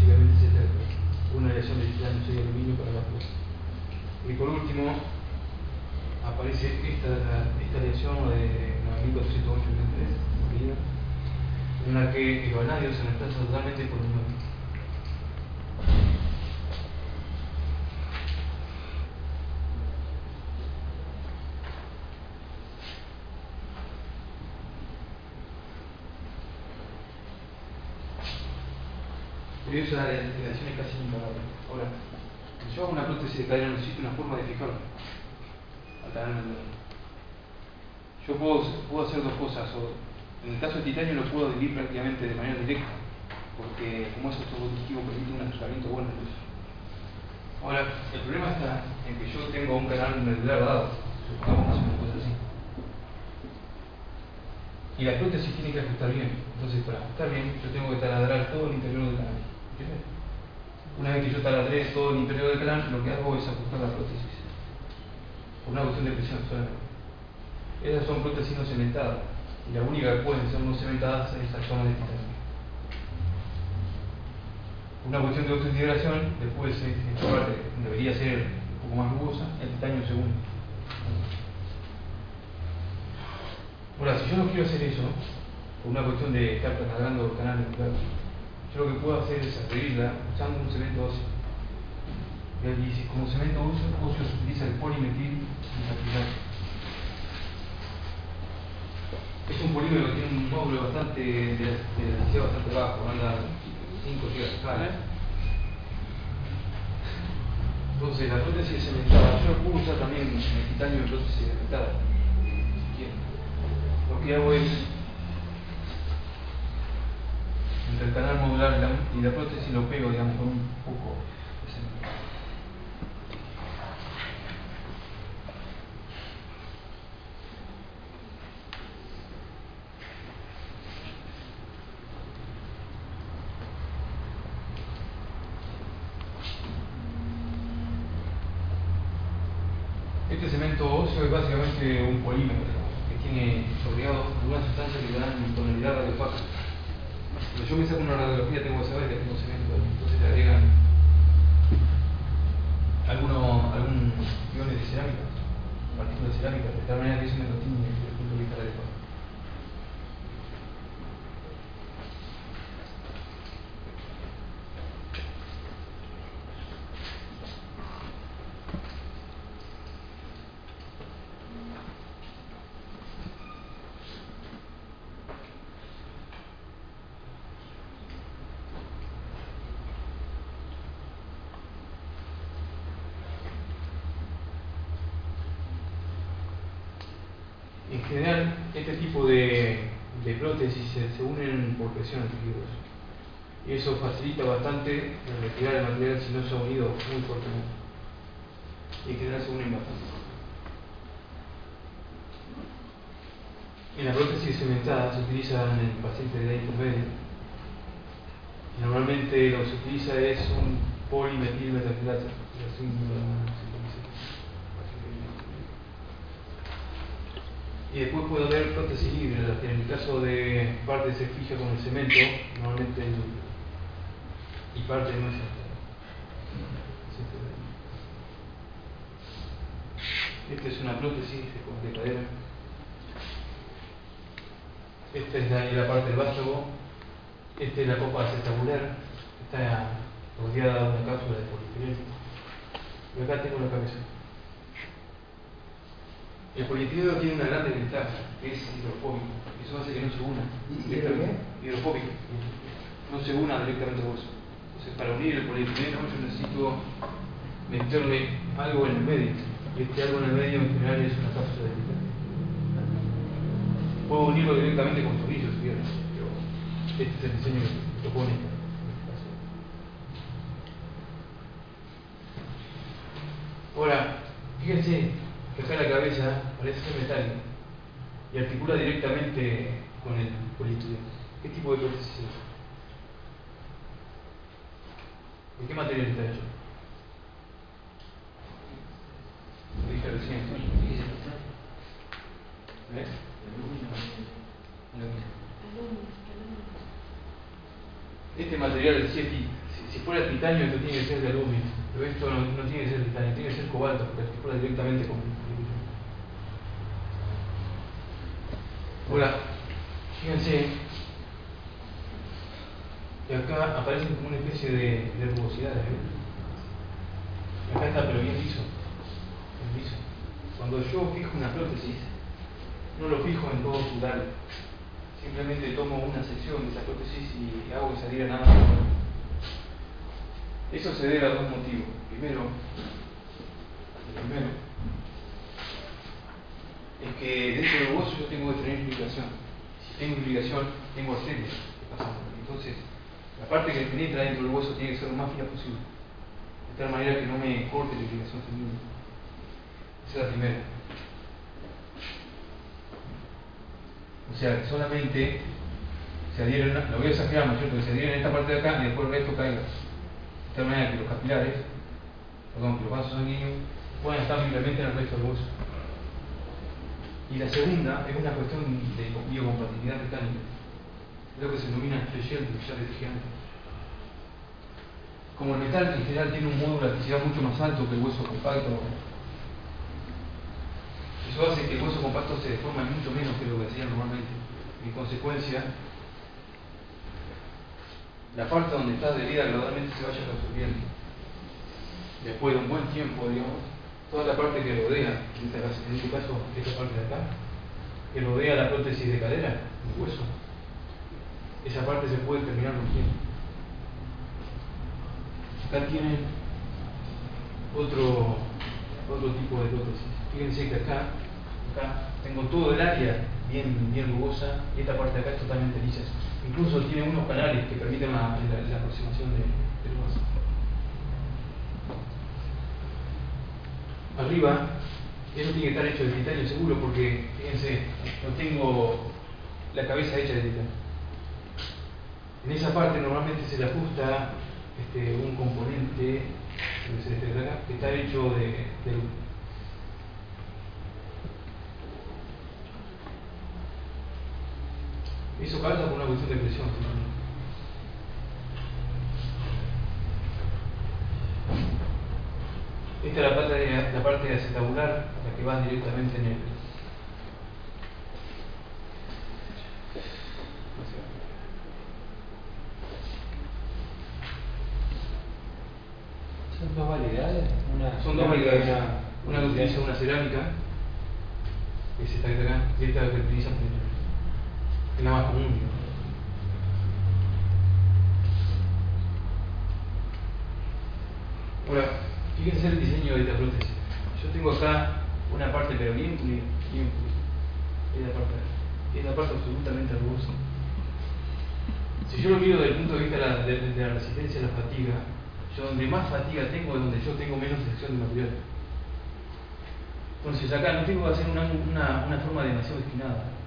básicamente se una aleación de titanio y aluminio para la fuerza. Y por último, aparece esta, esta aleación de 9408 en la que el vanadio se reemplaza totalmente por un nuevo. Pero eso la integración es casi imparable. Ahora, si yo hago una prótesis de cadera, necesito una forma de canal Yo puedo, hacer dos cosas. En el caso de titanio lo puedo dividir prácticamente de manera directa, porque como es autopositivo permite un acercamiento bueno luz. Ahora, el problema está en que yo tengo un canal medular dado, supongamos una cosa así. Y la prótesis tiene que ajustar bien. Entonces, para ajustar bien, yo tengo que taladrar todo el interior del canal. Una vez que yo taladré todo el interior del canal, lo que hago es ajustar la prótesis. Por una cuestión de presión solamente. Esas son prótesis no cementadas. Y la única que pueden ser no cementadas es la zona de titanio. Una cuestión de autointegración, después esta parte debería ser un poco más rugosa, el titanio segundo. Ahora, si yo no quiero hacer eso, por una cuestión de estar trasladando canales yo lo que puedo hacer es adherirla usando un cemento óseo. Y como cemento óseo, se utiliza el polimetil Es un polímero que tiene un módulo bastante de, densidad bastante bajo, anda 5 GB. Entonces, la prótesis cementada, yo puedo usar también el titanio de prótesis cementada. Lo que hago es, el canal modular y la, y la prótesis lo pego, digamos, con un poco de cemento. Este cemento óseo es básicamente un polímero que tiene rodeado algunas sustancias que le dan tonalidad radiopaca. Cuando yo me saco una radiografía tengo que saber que tengo cemento, ahí. entonces le agregan algunos, algún iones de cerámica, partículas de cerámica, de tal manera que eso me lo tiñe desde el punto de vista radiopaca. En general, este tipo de, de prótesis se, se Y eso facilita bastante retirar el material si no se ha unido muy fuertemente. Y en general se unen bastante. En la prótesis cementada se utiliza en el paciente de edad intermedia. Normalmente lo que se utiliza es un polimetilmetafilato. así, no, se utiliza. Y después puede haber prótesis que en el caso de parte se fija con el cemento, normalmente y parte no es Esta es una prótesis de, de cadera. Esta es la, parte del vástago. Esta es la copa acetabular. Está rodeada de una cápsula de polietileno. Y acá tengo la cabeza. El polietileno tiene una gran desventaja, es hidrofóbico. Eso hace que no se una. directamente. Hidrofóbico. No se una directamente al hueso. Entonces, para unir el polietileno yo necesito meterle algo en el medio. Y este algo en el medio en general es una cápsula de titanio. Puedo unirlo directamente con tornillos, pero este es el diseño que propone en este caso. Ahora, fíjense acá la cabeza parece ser metálica y articula directamente con el polietileno. ¿Qué tipo de prótesis es? ¿De qué material está hecho? Lo dije recién. ¿Eh? Este material es si, si fuera titanio esto tiene que ser de aluminio, pero esto no, tiene que ser titanio, tiene que ser cobalto porque articula directamente con. Ahora, fíjense que acá aparecen como una especie de, de rugosidades. ¿ven? Acá está, pero bien liso. Bien liso. Cuando yo fijo una prótesis, no lo fijo en todo su largo. Simplemente tomo una sección de esa prótesis y hago que saliera nada más. Eso se debe a dos motivos. Primero, el primero, es que dentro del hueso yo tengo que tener implicación. Si tengo implicación, tengo pasando. Entonces, la parte que penetra dentro del hueso tiene que ser lo más fina posible. De tal manera que no me corte la implicación sanguínea. Esa es la primera. O sea, que solamente se adhieren, lo voy a exagerar, ¿no es cierto? Que se adhieren en esta parte de acá y después el resto caiga. Tal manera que los capilares, perdón, que los vasos sanguíneos puedan estar libremente en el resto del hueso. Y la segunda es una cuestión de biocompatibilidad mecánica. Es lo que se denomina Flechier de antes. Como el metal en general tiene un modo de elasticidad mucho más alto que el hueso compacto, eso hace que el hueso compacto se deforme mucho menos que lo que hacía normalmente. En consecuencia, la parte donde está adherida gradualmente se vaya resolviendo. Después de un buen tiempo, digamos, toda la parte que rodea, en este caso, en este caso esta parte de acá, que rodea la prótesis de cadera, el hueso, esa parte se puede terminar rompiendo. Acá tienen otro, otro tipo de prótesis. Fíjense que acá, acá tengo todo el área bien, bien rugosa y esta parte de acá es totalmente lisa. Incluso tiene unos canales que permiten la, la- aproximación de, del hueso. Arriba, eso tiene que estar hecho de titanio seguro porque, fíjense, no tengo la cabeza hecha de titanio. En esa parte normalmente se le ajusta este, un componente que está hecho de Eso calza por una cuestión de presión. ¿no? Esta es la parte de, la parte de acetabular, la que va directamente en el. Son dos validades. Una Son dos variedades. una- Una que utiliza una cerámica, que es esta que está acá, y esta que utiliza pintura. Es la común. digamos. Ahora, fíjense el diseño de esta prótesis. Yo tengo acá una parte, pero bien pulida, bien pulida. Esta parte, esta parte absolutamente rugosa. Si yo lo miro desde el punto de vista de la, la resistencia a la fatiga, yo donde más fatiga tengo es donde yo tengo menos sección de material. Entonces acá no tengo que hacer una, una, una forma demasiado esquinada.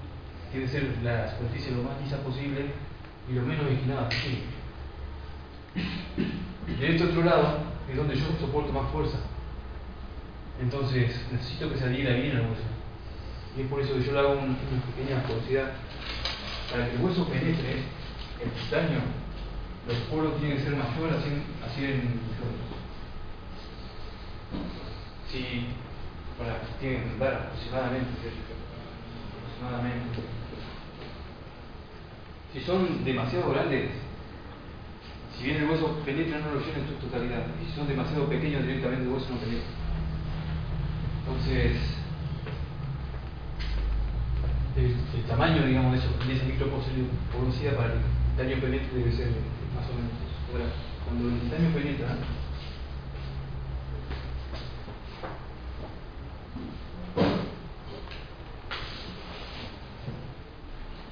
Que ser la superficie lo más lisa posible y lo menos esquinada posible. De este otro lado es donde yo soporto más fuerza. Entonces necesito que se adhiera bien al hueso. Y es por eso que yo le hago un- una pequeña porosidad. Para que el hueso penetre el titanio, los poros tienen que ser mayores así, así en kilómetros. Si, para, tienen que dar aproximadamente, aproximadamente. Si son demasiado grandes, si bien el hueso penetra, no lo llena en su totalidad. Y si son demasiado pequeños, directamente el hueso no penetra. Entonces, el, tamaño, digamos, de, eso, de esa microporosidad para que el titanio penetre debe ser más o menos. Ahora, cuando el titanio penetra,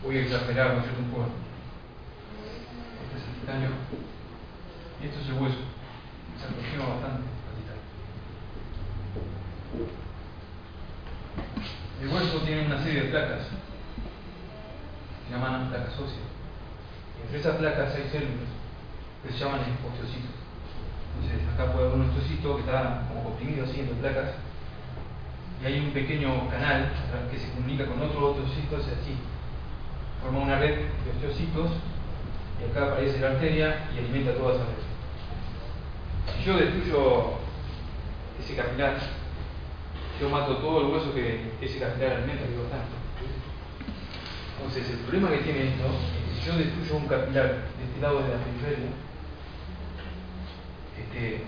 voy a exagerar, ¿no es cierto? Un poco. Este es el titanio y esto es el hueso. Se aproxima bastante al titanio. El hueso tiene una serie de placas, se llaman placas óseas. Y entre esas placas hay células que se llaman osteocitos. Entonces, acá puede haber un osteocito que está como comprimido así entre placas, y hay un pequeño canal que se comunica con otro osteocito, es así. Forma una red de osteocitos, y acá aparece la arteria y alimenta toda esa red. Si yo destruyo ese capilar, yo mato todo el hueso que ese capilar alimenta, que es bastante. Entonces, el problema que tiene esto es que si yo destruyo un capilar de este lado de la periferia, este,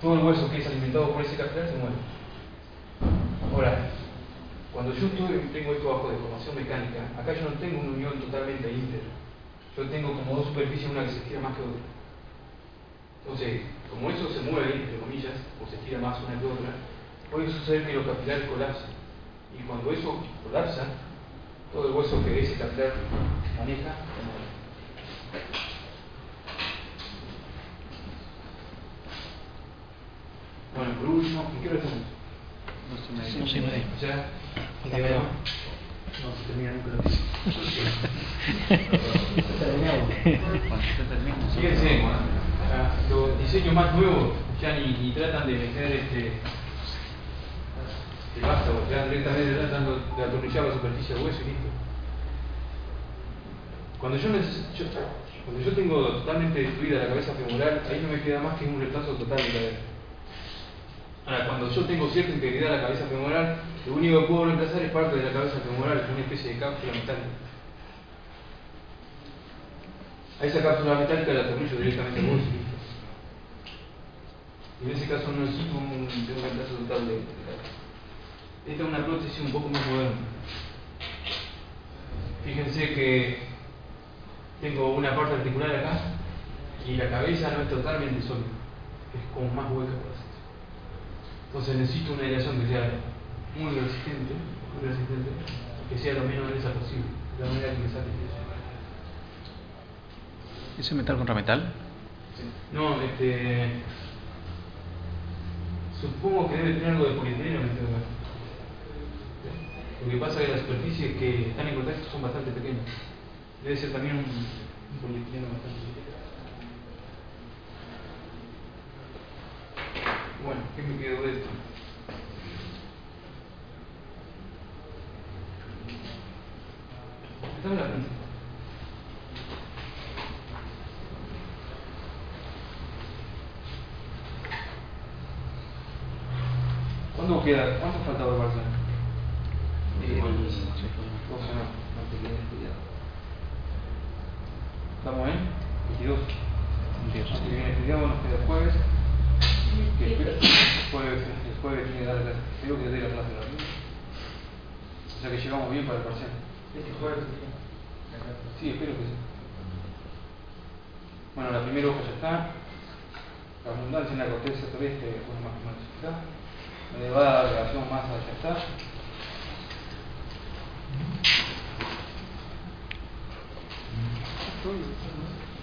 todo el hueso que es alimentado por ese capilar se muere. Ahora, cuando yo tengo esto bajo deformación mecánica, acá yo no tengo una unión totalmente íntegra. Yo tengo como dos superficies, una que se estira más que otra. Entonces, como eso se mueve, entre comillas, o se estira más una que otra, puede suceder que los capilares colapsen. Y cuando eso colapsa, todo el hueso que ese capilar maneja se muere. Bueno, por último, ¿en qué hora estamos? Sé, nadie. ¿Ya? Falta media hora. No se termina nunca tesis. Fíjense, los diseños más nuevos ya ni, tratan de meter este el vástago, ya directamente tratan de atornillar la superficie del hueso y listo. Cuando yo, neces- yo- cuando yo tengo totalmente destruida la cabeza femoral, ahí no me queda más que un retraso total de cadera. Ahora, cuando yo tengo cierta integridad de la cabeza femoral, lo único que puedo reemplazar es parte de la cabeza femoral, es una especie de cápsula metálica. A esa cápsula metálica la atornillo directamente al. Y en ese caso no necesito un, reemplazo total de. Esta es una prótesis un poco más moderna. Fíjense que tengo una parte articular acá y la cabeza no es totalmente sólida, es como más hueca por. Entonces necesito una aleación que sea muy resistente, muy resistente, que sea lo menos densa posible, de la manera que me sale eso. ¿Ese metal contra metal? No, este. Supongo que debe tener algo de polietileno. Lo que pasa es que las superficies que están en contacto son bastante pequeñas. Debe ser también un, un polietileno bastante pequeño. Bueno, ¿qué me quedó de esto? ¿Cuánto queda? ¿Cuánto falta por Barcelona? Eh, Dos semanas. no te quedes cuidado. ¿Estamos en? 22. Dios. El que viene feriado nos queda el jueves. Que espera- el jueves, el jueves tiene que dar la creo que dé la clase de la misma. O sea que llegamos bien para el parcial. Este jueves sí. Sí, espero que sí. Bueno, la primera hoja ya está. La abundancia en la corteza terrestre, bueno, más o menos ya está. La elevada relación masa ya está.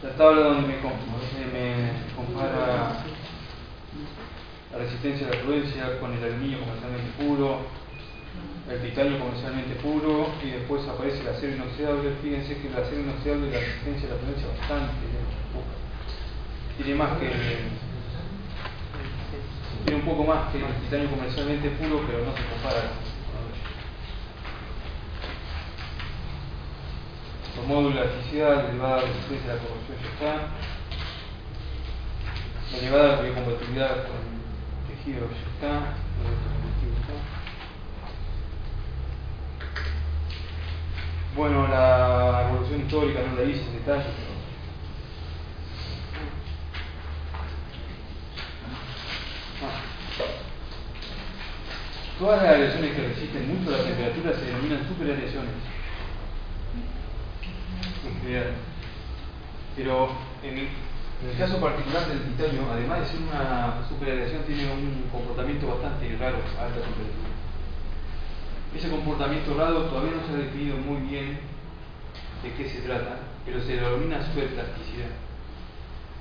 La tabla donde me, me compara la resistencia a la fluencia con el aluminio comercialmente puro, el titanio comercialmente puro y después aparece el acero inoxidable. Fíjense que el acero inoxidable la resistencia a la fluencia bastante. Tiene más que tiene un poco más que el titanio comercialmente puro, pero no se compara con los módulos de elasticidad, la elevada resistencia a la corrosión ya está. La elevada biocompatibilidad con el tejido ya está. Bueno, la evolución histórica no la hice en detalle, pero Ah. Todas las aleaciones que resisten mucho la temperatura se denominan superaleaciones. Pero en el, en caso particular del titanio, además de ser una superaleación, tiene un comportamiento bastante raro a alta temperatura. Ese comportamiento raro todavía no se ha definido muy bien de qué se trata, pero se denomina superplasticidad.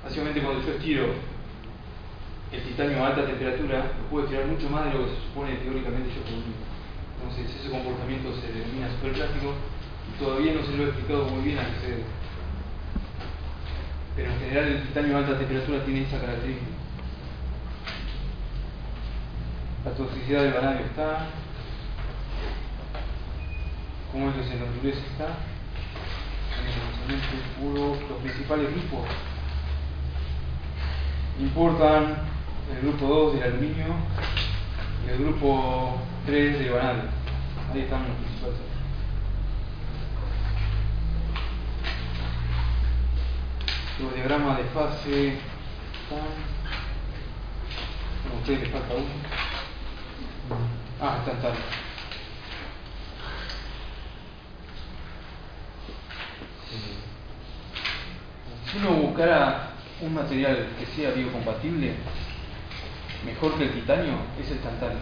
Básicamente cuando yo estiro el titanio a alta temperatura, lo puedo estirar mucho más de lo que se supone teóricamente yo podría. Entonces ese comportamiento se denomina superplástico y todavía no se lo he explicado muy bien a qué se debe. Pero en general el titanio a alta temperatura tiene esa característica. La toxicidad del vanadio está, cómo es que se endurece está, Inicialmente puro, los principales grupos importan el grupo 2 del aluminio y el grupo 3 del vanadio. Ahí están los principales. Los diagramas de fase están. Ustedes les falta uno. Ah, están tal. Si uno buscara un material que sea biocompatible, mejor que el titanio, es el tantalio.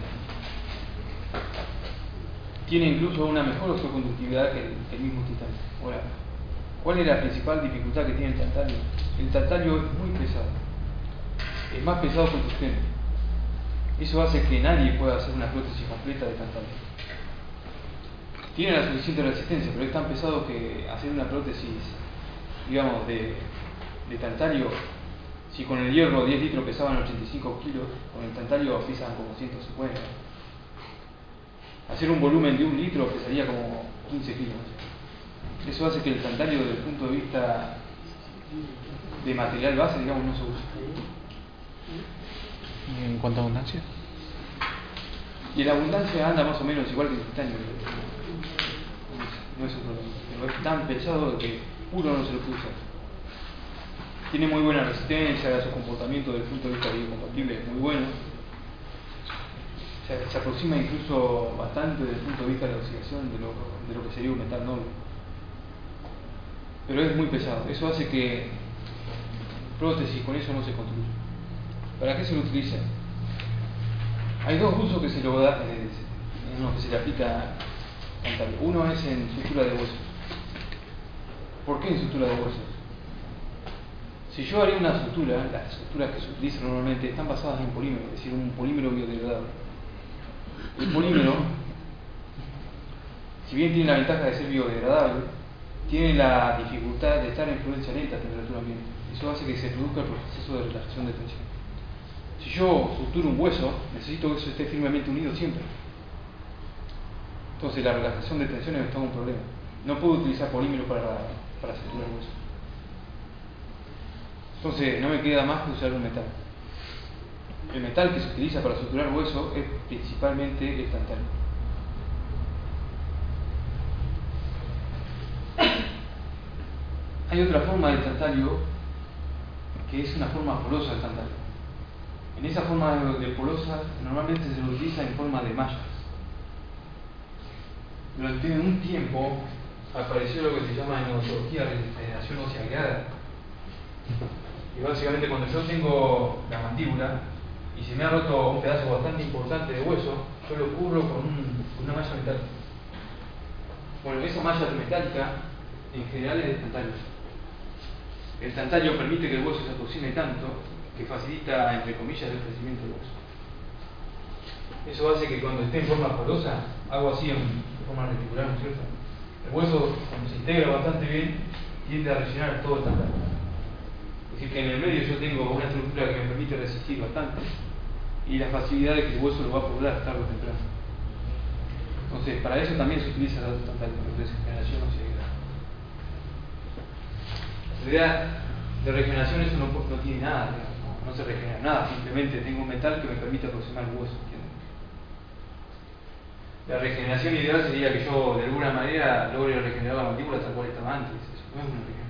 Tiene incluso una mejor oxoconductividad que el, mismo titanio. Ahora, ¿cuál es la principal dificultad que tiene el tantalio? El tantalio es muy pesado. Es más pesado que el tungsteno. Eso hace que nadie pueda hacer una prótesis completa de tantalio. Tiene la suficiente resistencia, pero es tan pesado que hacer una prótesis, digamos, de, de tantalio, si con el hierro 10 litros pesaban 85 kilos, con el tantalio pesan como 150. Hacer un volumen de un litro pesaría como 15 kilos. Eso hace que el tantalio desde el punto de vista de material base, digamos, no se use. ¿Y en cuanto a abundancia? Y la abundancia anda más o menos igual que el titanio. No es un problema. Pero es tan pesado que uno no se lo puede usar. Tiene muy buena resistencia, su comportamiento desde el punto de vista biocompatible es muy bueno. Se, aproxima incluso bastante desde el punto de vista de la oxidación de lo, de que sería un metal noble. Pero es muy pesado. Eso hace que prótesis con eso no se construya. ¿Para qué se lo utiliza? Hay dos usos que se lo da, eh, en los que se le aplica. Uno es en sutura de huesos. ¿Por qué en sutura de huesos? Si yo haría una sutura, las suturas que se utilizan normalmente están basadas en polímero, es decir, un polímero biodegradable. El polímero, si bien tiene la ventaja de ser biodegradable, tiene la dificultad de estar en fluencia lenta a temperatura ambiente. Eso hace que se produzca el proceso de relajación de tensión. Si yo suturo un hueso, necesito que eso esté firmemente unido siempre. Entonces la relajación de tensiones es todo un problema. No puedo utilizar polímero para, para suturar hueso. Entonces no me queda más que usar un metal. El metal que se utiliza para suturar hueso es principalmente el tantalio. Hay otra forma del tantalio que es una forma porosa del tantalio. En esa forma de porosa normalmente se lo utiliza en forma de mallas. Durante un tiempo apareció lo que se llama en odontología regeneración ósea guiada. Y básicamente cuando yo tengo la mandíbula y se me ha roto un pedazo bastante importante de hueso, yo lo cubro con, un, una malla metálica. Bueno, esa malla metálica en general es de tantalio. El tantalio permite que el hueso se atocine tanto que facilita, entre comillas, el crecimiento del hueso. Eso hace que cuando esté en forma porosa, hago así en forma reticular, ¿no es cierto? El hueso, cuando se integra bastante bien, tiende a rellenar todo el tantalio. Es que en el medio yo tengo una estructura que me permite resistir bastante y la facilidad de que el hueso lo va a poblar tarde o temprano. Entonces, para eso también se utiliza la regeneración o La idea de regeneración eso no, no tiene nada, digamos no se regenera nada, simplemente tengo un metal que me permite aproximar el hueso. La regeneración ideal sería que yo de alguna manera logre regenerar la mandíbula tal cual estaba antes. Eso no es una regeneración.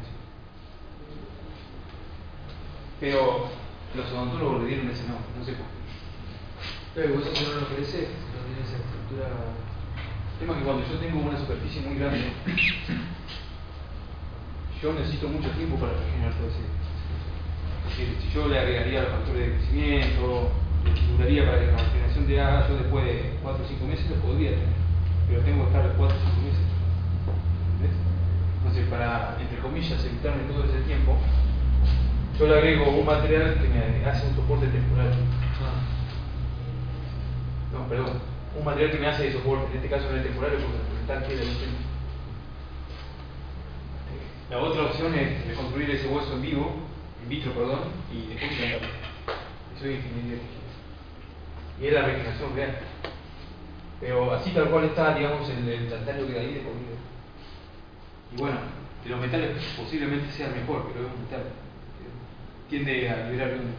Pero los odontólogos le dieron ese nombre, no sé por qué. Pero hueso si no lo crece, no tiene esa estructura. El tema es que cuando yo tengo una superficie muy grande, yo necesito mucho tiempo para regenerar todo ese es decir, si yo le agregaría los factores de crecimiento, le estimularía para que la regeneración de haga, yo después de 4 o 5 meses lo podría tener. Pero tengo que estar 4 o 5 meses. ¿Ves? Entonces, para, entre comillas, evitarme todo ese tiempo, yo le agrego un material que me hace un soporte temporal. No, perdón. Un material que me hace de soporte, en este caso no es temporal porque quiere el tiempo. La otra opción es reconstruir ese hueso en vivo in vitro, perdón, y después implantarlo. Eso es ingeniería Y es la regeneración real. Pero así tal cual está, digamos, el, el que ahí de por vida. Y bueno, de los metales posiblemente sea mejor, pero es un metal. Tiende a liberar iones.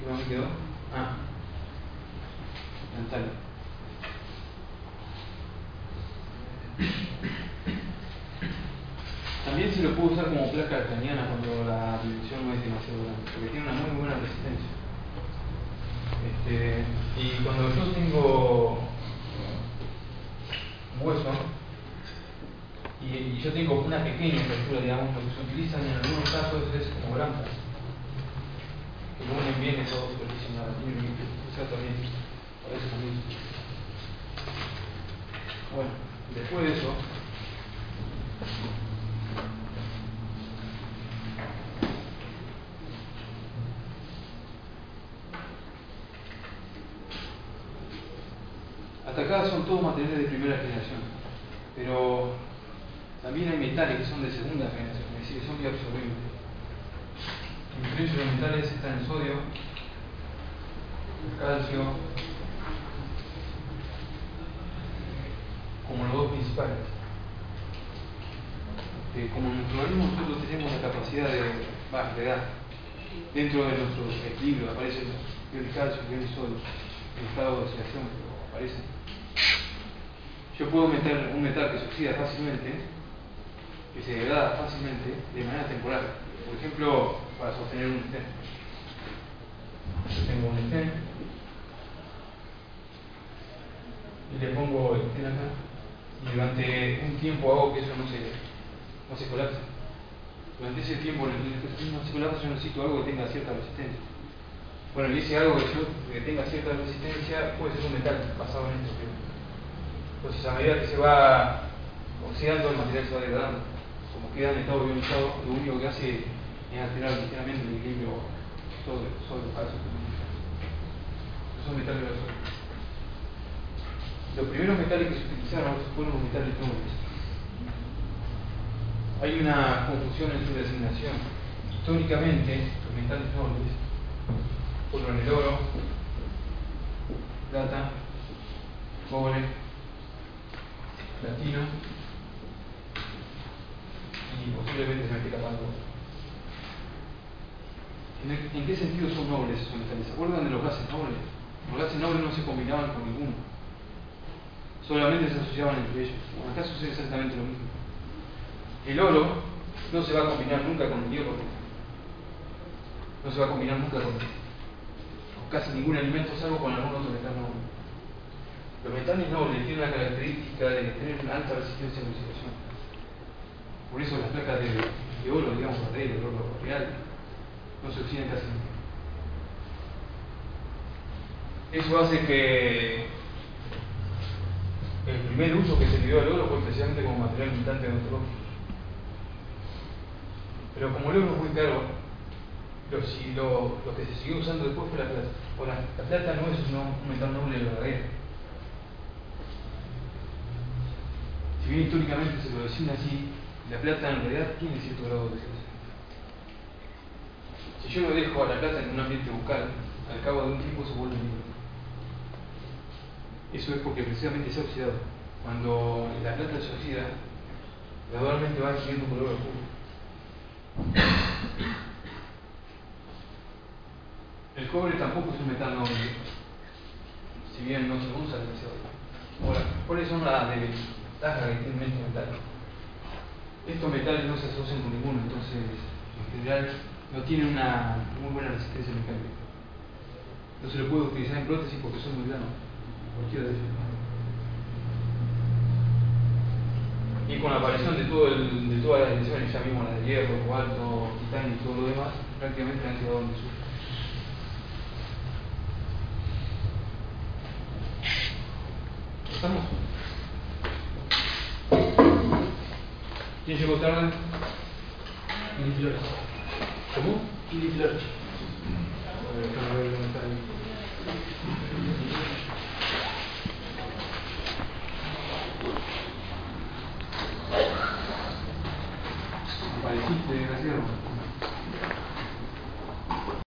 ¿Qué más me quedó? Ah, tantalio. También se lo puede usar como placa arcaniana cuando la dimensión no es demasiado grande, porque tiene una muy buena resistencia. Este, y cuando yo tengo hueso y, yo tengo una pequeña apertura, digamos, lo que se utilizan en algunos casos es como granjas, que unen bien superficies tienen que usar también, también. Bueno, después de eso, Hasta acá son todos materiales de primera generación, pero también hay metales que son de segunda generación, es decir, son bioabsorbibles. Entre ellos los metales están el sodio, el calcio, como los dos principales. Eh, como en nuestro organismo nosotros tenemos la capacidad de, dar, dentro de nuestro equilibrio aparecen el calcio, el sodio, en estado de oxidación, aparecen yo puedo meter un metal que se oxida fácilmente, que se degrada fácilmente de manera temporal. Por ejemplo, para sostener un estén. Yo tengo un estén y le pongo el estén acá y durante un tiempo hago que eso no se, no se colapse. Durante ese tiempo en el que no se colapse yo necesito algo que tenga cierta resistencia. Bueno, y dice algo que, tenga cierta resistencia puede ser un metal basado en esto. Entonces, a medida que se va oxidando, el material se va degradando. Queda en estado ionizado, lo único que hace es alterar ligeramente el equilibrio sobre, sobre falso. Son metales versátiles. Los primeros metales que se utilizaron fueron los metales nobles. Hay una confusión en su designación. Históricamente, los metales nobles fueron el oro, plata, cobre, platino y posiblemente se me esté escapando. ¿En, ¿En qué sentido son nobles esos metales? ¿Se acuerdan de los gases nobles? Los gases nobles no se combinaban con ninguno. Solamente se asociaban entre ellos. Bueno, acá sucede exactamente lo mismo. El oro no se va a combinar nunca con el hierro. No se va a combinar nunca con, con casi ningún alimento, salvo con algún otro metal noble. Los metales nobles tienen la característica de tener una alta resistencia a la oxidación. Por eso las placas de, de oro, digamos, de oro real, no se oxidan casi nunca. Eso hace que el primer uso que se le dio al oro fue precisamente como material limitante odontológico. Pero como el oro es muy caro, lo, si lo, que se siguió usando después fue la plata. Ahora, la plata no es un metal noble verdadero. Si bien históricamente se lo designa así, la plata en realidad tiene cierto grado de oxidación. Si yo lo dejo a la plata en un ambiente bucal, al cabo de un tiempo se vuelve negro. Eso es porque precisamente se ha oxidado. Cuando la plata se oxida, gradualmente va adquiriendo color oscuro. El cobre tampoco es un metal noble, si bien no se usa demasiado. Ahora, por eso no la ventaja que tiene este metal. Estos metales no se asocian con ninguno, entonces en general no tienen una muy buena resistencia mecánica. No se lo puede utilizar en prótesis porque son muy planos, cualquiera de ellos. Y con la aparición de, todo el, de todas las ediciones, ya vimos las de hierro, cobalto, titanio y todo lo demás, prácticamente han quedado en desuso. ¿Estamos? 进去过，当然精力比较强，什么精力比较强？呃，刚才那个在。不好意思，再见。